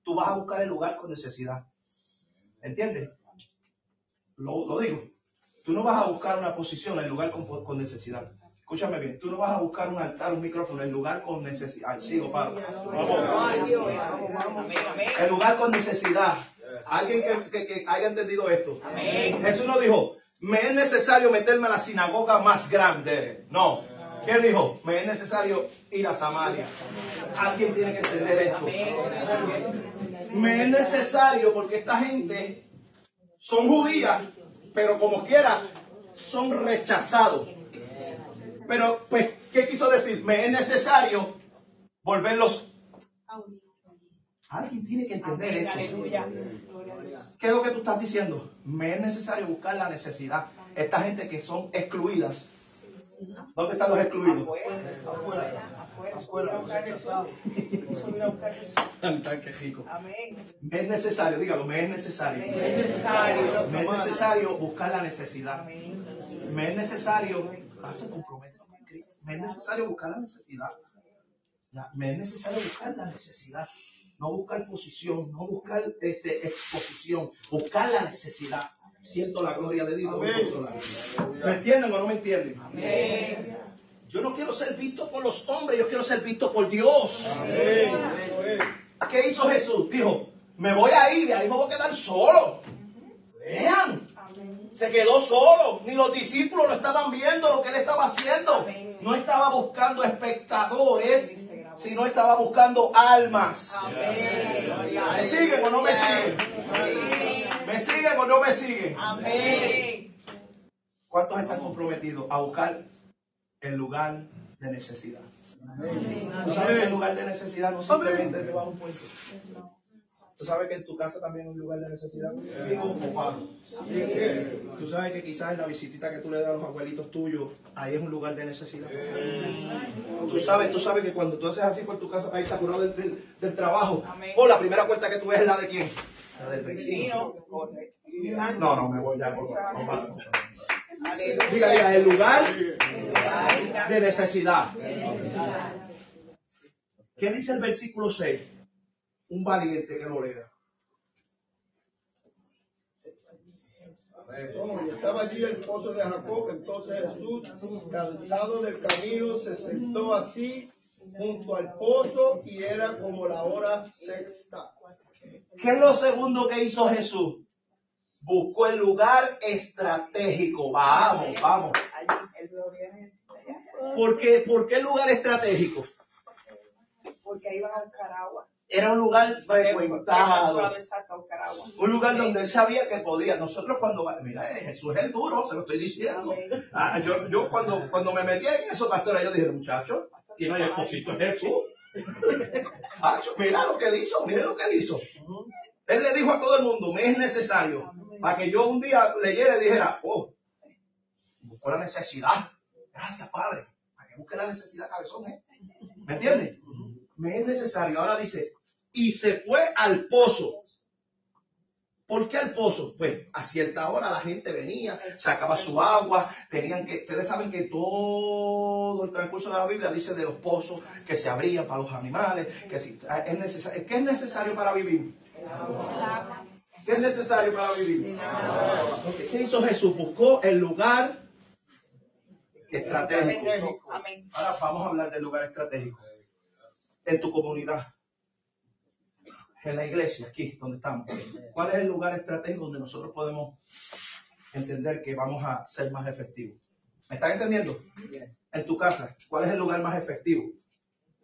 Tú vas a buscar el lugar con necesidad. ¿Entiendes? Lo, lo digo. Tú no vas a buscar una posición en el lugar con, con necesidad. Escúchame bien, tú no vas a buscar un altar, un micrófono, el lugar con necesidad. Ay, sigo, Pablo. El lugar con necesidad. Alguien que, que- que haya entendido esto. Amén. Jesús no dijo, me es necesario meterme a la sinagoga más grande. No. ¿Qué dijo? Me es necesario ir a Samaria. Alguien tiene que entender esto. Me es necesario porque esta gente son judías, pero como quiera, son rechazados. Pero, pues, ¿qué quiso decir? Me es necesario volverlos. Alguien tiene que entender esto. Aleluya. ¿Qué es lo que tú estás diciendo? Me es necesario buscar la necesidad. Esta gente que son excluidas. ¿Dónde están los excluidos? Afuera. Afuera. Subir a buscar a Jesús. Subir a buscar a Jesús. Tan que rico. Amén. Me es necesario, dígalo, me es necesario. Es necesario. Me es necesario buscar la necesidad. Me es necesario, Pastor, Cristo. Me es necesario buscar la necesidad. Ya, Me es necesario buscar la necesidad. No buscar posición, no buscar este, exposición, buscar la necesidad. Siento la gloria de Dios. ¿Me entienden o no me entienden? Amén. Yo no quiero ser visto por los hombres, yo quiero ser visto por Dios. ¿Qué hizo Jesús? Dijo, me voy a ir, de ahí me voy a quedar solo. Vean, se quedó solo, ni los discípulos lo estaban viendo lo que él estaba haciendo. No estaba buscando espectadores, sino estaba buscando almas. ¿Me siguen o no me siguen? ¿Me siguen o no me siguen? Amén. ¿Cuántos están comprometidos a buscar el lugar de necesidad? Tú sabes que el lugar de necesidad no simplemente es debajo de un puente. Tú sabes que en tu casa también es un lugar de necesidad. Tú sabes que quizás en la visitita que tú le das a los abuelitos tuyos, ahí es un lugar de necesidad. Tú sabes, tú sabes que cuando tú haces así por tu casa, ahí está curado del, del- del trabajo. O la primera puerta que tú ves es la de quién? La del vecino. Correcto. No, no, me voy ya. Por favor. Diga, diga, el lugar de necesidad. ¿Qué dice el versículo 6? Un valiente que lo lea. Y estaba allí el pozo de Jacob, entonces Jesús, cansado del camino, se sentó así junto al pozo y era como la hora sexta. ¿Qué es lo segundo que hizo Jesús? Buscó el lugar estratégico. Vamos, vamos. ¿Por qué, ¿Por qué el lugar estratégico? Porque ahí van a buscar agua. Era un lugar frecuentado. Un lugar donde él sabía que podía. Nosotros cuando, mira, eh, Jesús es el duro, se lo estoy diciendo. Ah, yo, yo cuando, cuando me metí en eso, pastora, yo dije, muchachos, aquí no hay exposito, es Jesús. Ah, mira lo que hizo, mire lo que hizo. Él le dijo a todo el mundo, me es necesario, para que yo un día leyera y dijera, oh, buscó la necesidad. Gracias, Padre. Para que busque la necesidad, cabezón, ¿eh? ¿Me entiendes? Me es necesario. Ahora dice, y se fue al pozo. ¿Por qué al pozo? Pues a cierta hora la gente venía, sacaba su agua, tenían que, ustedes saben que todo el transcurso de la Biblia dice de los pozos que se abrían para los animales, que si, es necesario, ¿qué es necesario para vivir? ¿Qué es necesario para vivir? ¿Qué hizo Jesús? Buscó el lugar estratégico. Ahora vamos a hablar del lugar estratégico. En tu comunidad. En la iglesia, aquí donde estamos. ¿Cuál es el lugar estratégico donde nosotros podemos entender que vamos a ser más efectivos? ¿Me están entendiendo? En tu casa, ¿cuál es el lugar más efectivo?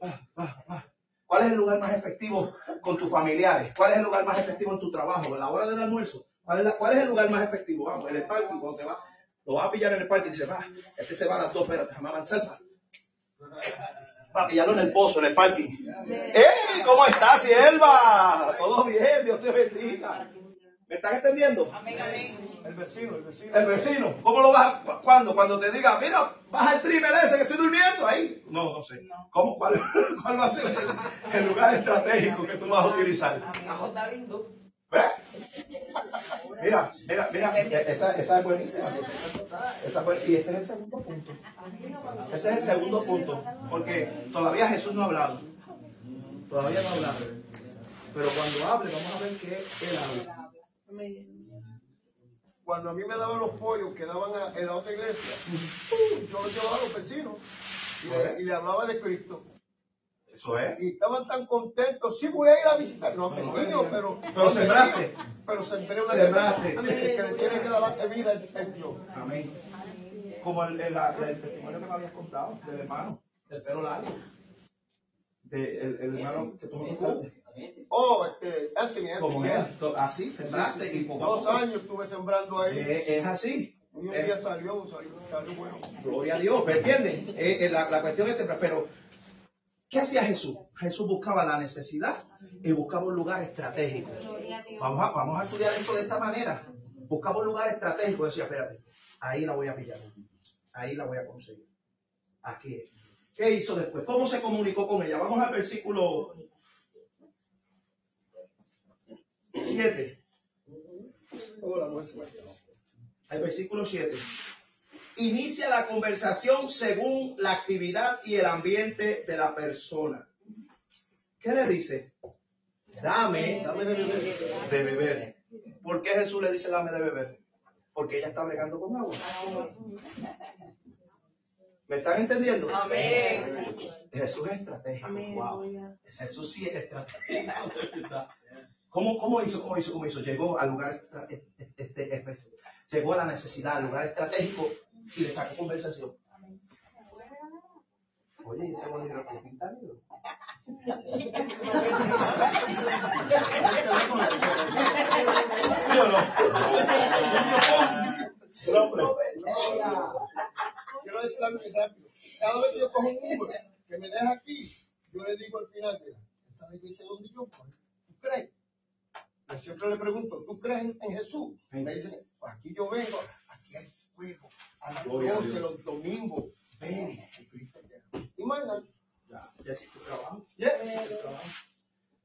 Ah, ah, ah. ¿Cuál es el lugar más efectivo con tus familiares? ¿Cuál es el lugar más efectivo en tu trabajo? ¿En la hora del almuerzo? ¿Cuál es, la- cuál es el lugar más efectivo? Vamos, en el parque, cuando te vas, lo vas a pillar en el parque y dices, va, este se va a las dos, pero déjame avanzar. Para pillarlo en el pozo, en el parking. ¡Eh! ¿Cómo estás, sierva? Todo bien, Dios te bendiga. ¿Me están entendiendo? El vecino, el vecino. El vecino, ¿cómo lo vas a, cuando? Cuando te diga, mira, baja el trimmer ese que estoy durmiendo ahí. No, no sé. ¿Cómo? ¿Cuál, cuál va a ser el, el lugar estratégico que tú vas a utilizar? Ajo está lindo. Mira, mira, mira, esa, esa es buenísima. Esa y ese es el segundo punto. Ese es el segundo punto. Porque todavía Jesús no ha hablado. Todavía no ha hablado. Pero cuando hable, vamos a ver que él habla. Cuando a mí me daban los pollos que daban a- en la otra iglesia, yo los llevaba a los vecinos y le, y le hablaba de Cristo. Eso es. Y estaban tan contentos. Sí, voy a ir a visitar. No, pequeño, pero. Pero sembraste. Pero sembré una Sembraste. que le tiene que dar la vida en Dios. Amén. Como el, el- el testimonio que me habías contado del hermano, del pelo largo. De, el, el hermano que tú me contaste. Oh, este, Anthony, Anthony. Así, sembraste Sí, sí, sí. y poco Dos poco. años estuve sembrando ahí. Eh, es así. Y un Eh, día salió, salió, salió bueno. Gloria a Dios, ¿me entiendes? Eh, eh, la, la cuestión es sembrar. Pero, ¿qué hacía Jesús? Jesús buscaba la necesidad y buscaba un lugar estratégico. Vamos a, vamos a estudiar esto de esta manera. Buscaba un lugar estratégico. Decía, espérate, ahí la voy a pillar. Ahí la voy a conseguir. Aquí. ¿Qué hizo después? ¿Cómo se comunicó con ella? Vamos al versículo 7. Hola, mujer. Al versículo 7. Inicia la conversación según la actividad y el ambiente de la persona. ¿Qué le dice? Dame, dame de beber. De beber. ¿Por qué Jesús le dice dame de beber? Porque ella está bregando con agua. ¿Me están entendiendo? Amén. Jesús es estratégico. Wow. Jesús sí es estratégico. ¿Cómo, ¿Cómo hizo? ¿Cómo hizo? ¿Cómo hizo? Llegó al lugar, este, este, este, llegó a la necesidad, al lugar estratégico y le sacó conversación. Oye, ¿y ese bolígrafo lo pinta negro? ¿Sí o no? Sí. Quiero decir algo muy rápido. Cada vez que yo cojo un Uber que me deja aquí, yo le digo al final, mira, esa iglesia donde yo voy. ¿Tú crees? Yo siempre le pregunto, ¿tú crees en, en Jesús? Me dicen, "Pues aquí yo vengo, aquí hay fuego. A las Gloria a 12 Dios. los domingos, ven, Jesucristo ama. Y nada. Ya, ya hiciste tu trabajo. Ya hiciste tu trabajo.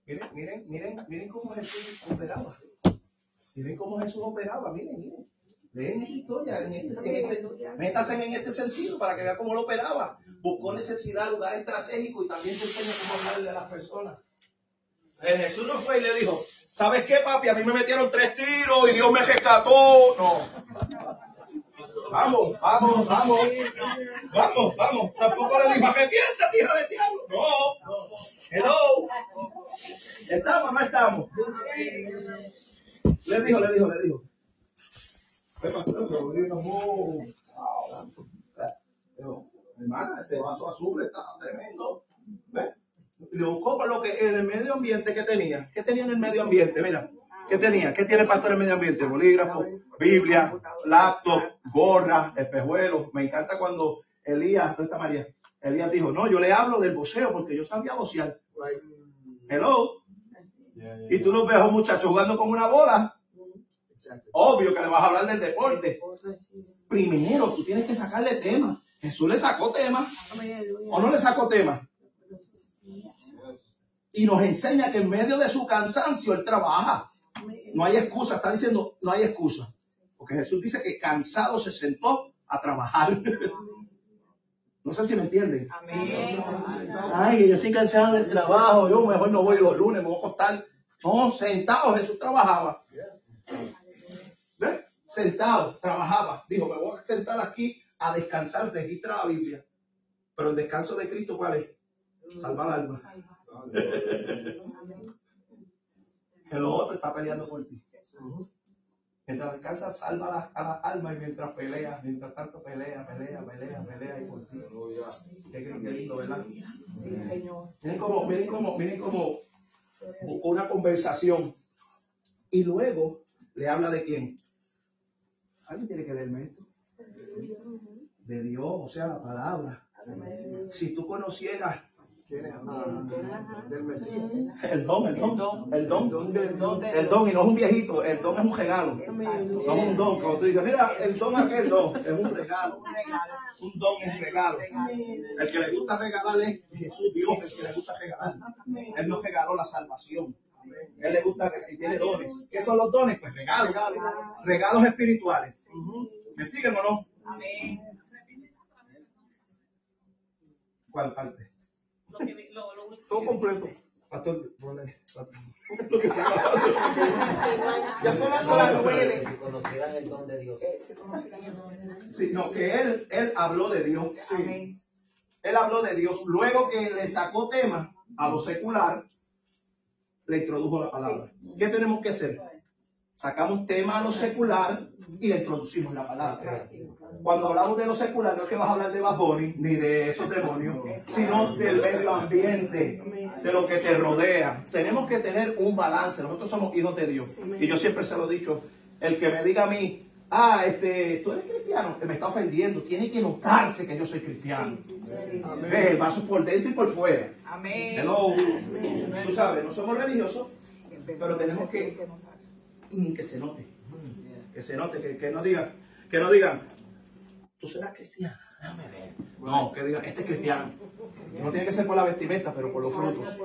Miren, miren, miren, miren cómo Jesús operaba. Miren cómo Jesús operaba, miren, miren. Leen esta historia, en este, en este- métanse en este sentido para que vean cómo lo operaba. Buscó necesidad, lugar estratégico y también se enseña cómo hablarle a las personas. Eh, Jesús no fue y le dijo, ¿sabes qué, papi? A mí me metieron tres tiros y Dios me rescató. No. Vamos, vamos, vamos. Vamos, vamos. Tampoco le dijo, arrepiéntate, hija de diablo. No. Hello. ¿Estamos no estamos? Le dijo, le dijo, le dijo. Ah, Hermana, ese vaso azul está tremendo. ¿Ve? Le buscó con lo que en el medio ambiente que tenía. ¿Qué tenía en el medio ambiente? Mira, ¿qué tenía? ¿Qué tiene el pastor en el medio ambiente? Bolígrafo, Biblia, laptop, gorra, espejuelo. Me encanta cuando Elías, ¿dónde está María? Elías dijo, no, yo le hablo del boxeo porque yo sabía boxear. Hello. Y tú lo ves a un muchacho jugando con una bola. Obvio que le vas a hablar del deporte. Primero, tú tienes que sacarle tema. Jesús le sacó tema. ¿O no le sacó tema? Y nos enseña que en medio de su cansancio él trabaja. No hay excusa. Está diciendo, no hay excusa. Porque Jesús dice que cansado se sentó a trabajar. No sé si me entienden. Amén. Ay, que yo estoy cansado del trabajo, yo mejor no voy los lunes, me voy a acostar. No, sentado, Jesús trabajaba. ¿Ves? Sentado, trabajaba. Dijo, me voy a sentar aquí a descansar, registra la Biblia. Pero el descanso de Cristo, ¿cuál es? Salvar alma. Que lo otro está peleando por ti. Mientras descansa, salva a las, almas y mientras pelea, mientras tanto pelea, pelea, pelea, pelea y por ti. Qué, qué- qué lindo, ¿verdad? Sí, Señor. Miren cómo, miren cómo, miren cómo buscó una conversación y luego le habla de quién. ¿Alguien tiene que leerme esto? De Dios, o sea, la palabra. Si tú conocieras del Mesías. El don, el don, el don, El don el don, y no es un viejito, el don es un regalo. No es un don. Cuando tú dices, mira, el don aquel no, es un regalo. Un don es un regalo. El que le gusta regalar es Jesús, Dios, el que le gusta regalar. Él nos regaló la salvación. Él le gusta regalar y tiene dones. ¿Qué son los dones? Pues regalos. Regalos espirituales. ¿Me siguen o no? Amén. ¿Cuál parte? Lo que vi- lo- lo único Todo completo. Pastor, ponle. Lo que. Ya son las nueve. Si conocieran el don de Dios. Sí, no, que él, él habló de Dios. Amén. Él habló de Dios. Luego que le sacó tema a lo secular, le introdujo la palabra. ¿Qué tenemos que hacer? Sacamos tema a lo secular y le introducimos la palabra. Cuando hablamos de lo secular, no es que vas a hablar de Bad Bunny, ni de esos demonios, sino del medio ambiente, de lo que te rodea. Tenemos que tener un balance. Nosotros somos hijos de Dios. Y yo siempre se lo he dicho, el que me diga a mí, ah, este, tú eres cristiano, que me está ofendiendo, tiene que notarse que yo soy cristiano. Ve, el vaso por dentro y por fuera. Amén. Hello. Tú sabes, no somos religiosos, pero tenemos que mm, que se note, que se note, que, que no digan, que no digan, tú serás cristiana, déjame ver. No, que digan, este es cristiano. No tiene que ser por la vestimenta, pero por los frutos.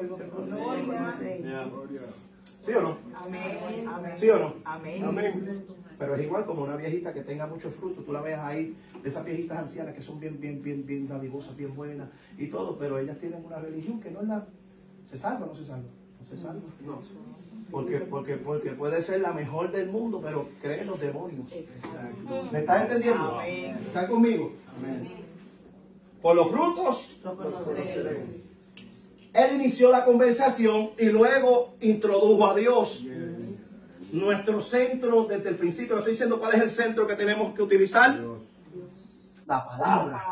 ¿Sí o no? ¿Sí o no? Amén. Pero es igual como una viejita que tenga mucho fruto, tú la ves ahí, de esas viejitas ancianas que son bien, bien, bien, bien dadivosas, bien buenas y todo, pero ellas tienen una religión que no es la... ¿Se salva o no se salva? No se salva. Porque, porque, porque puede ser la mejor del mundo, pero cree en los demonios. ¿Me estás entendiendo? Amén. ¿Están conmigo? Por los frutos, él inició la conversación y luego introdujo a Dios. Nuestro centro, desde el principio, estoy diciendo cuál es el centro que tenemos que utilizar. La palabra.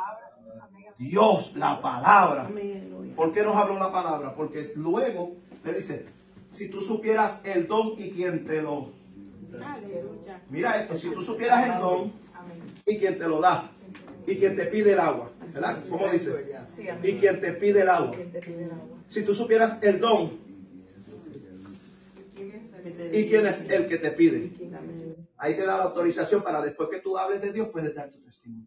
Dios, la palabra. ¿Por qué nos habló la palabra? Porque luego le dice, si tú supieras el don y quien te lo... Mira esto, si tú supieras el don y quien te lo da y quien te pide el agua, ¿verdad? ¿Cómo dice? Amén. Y quien te pide el agua. ¿Quién te pide el agua? Si tú supieras el don y quién es el que te pide. Ahí te da la autorización para después que tú hables de Dios, puedes dar tu testimonio.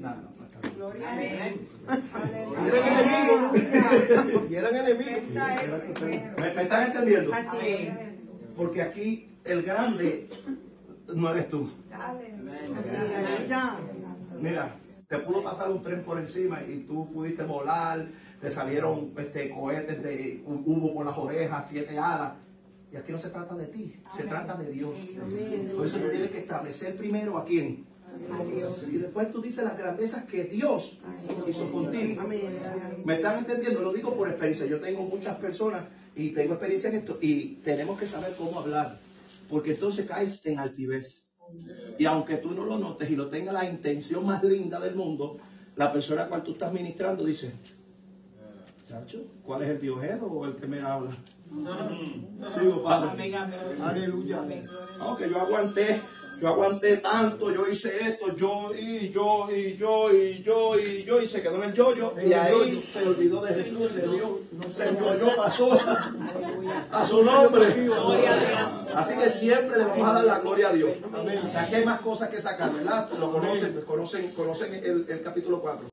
No, no, Y eran enemigos. Y eran enemigos. ¿Me, me están entendiendo? Porque aquí el grande no eres tú. Mira, te pudo pasar un tren por encima y tú pudiste volar, te salieron este, cohetes de hubo por las orejas, siete alas. Y aquí no se trata de ti, se trata de Dios. Por eso tú tienes que establecer primero a quién. Y después tú dices las grandezas que Dios hizo contigo. ¿Me están entendiendo? Lo digo por experiencia. Yo tengo muchas personas y tengo experiencia en esto y tenemos que saber cómo hablar. Porque entonces caes en altivez. Y aunque tú no lo notes y lo tengas la intención más linda del mundo, la persona a cual tú estás ministrando dice, Chacho, ¿cuál es el diojero o el que me habla? Sigo, padre. Amén. Amén. Aleluya. Aunque yo aguanté, yo aguanté tanto, yo hice esto, yo y yo y yo y yo y yo y se quedó en el yo-yo y ahí se olvidó de Jesús, de Dios, se yo pastor a su nombre. Así que siempre le vamos a dar la gloria a Dios. Aquí hay más cosas que sacar, ¿verdad? Lo conocen, conocen, conocen el, el capítulo 4.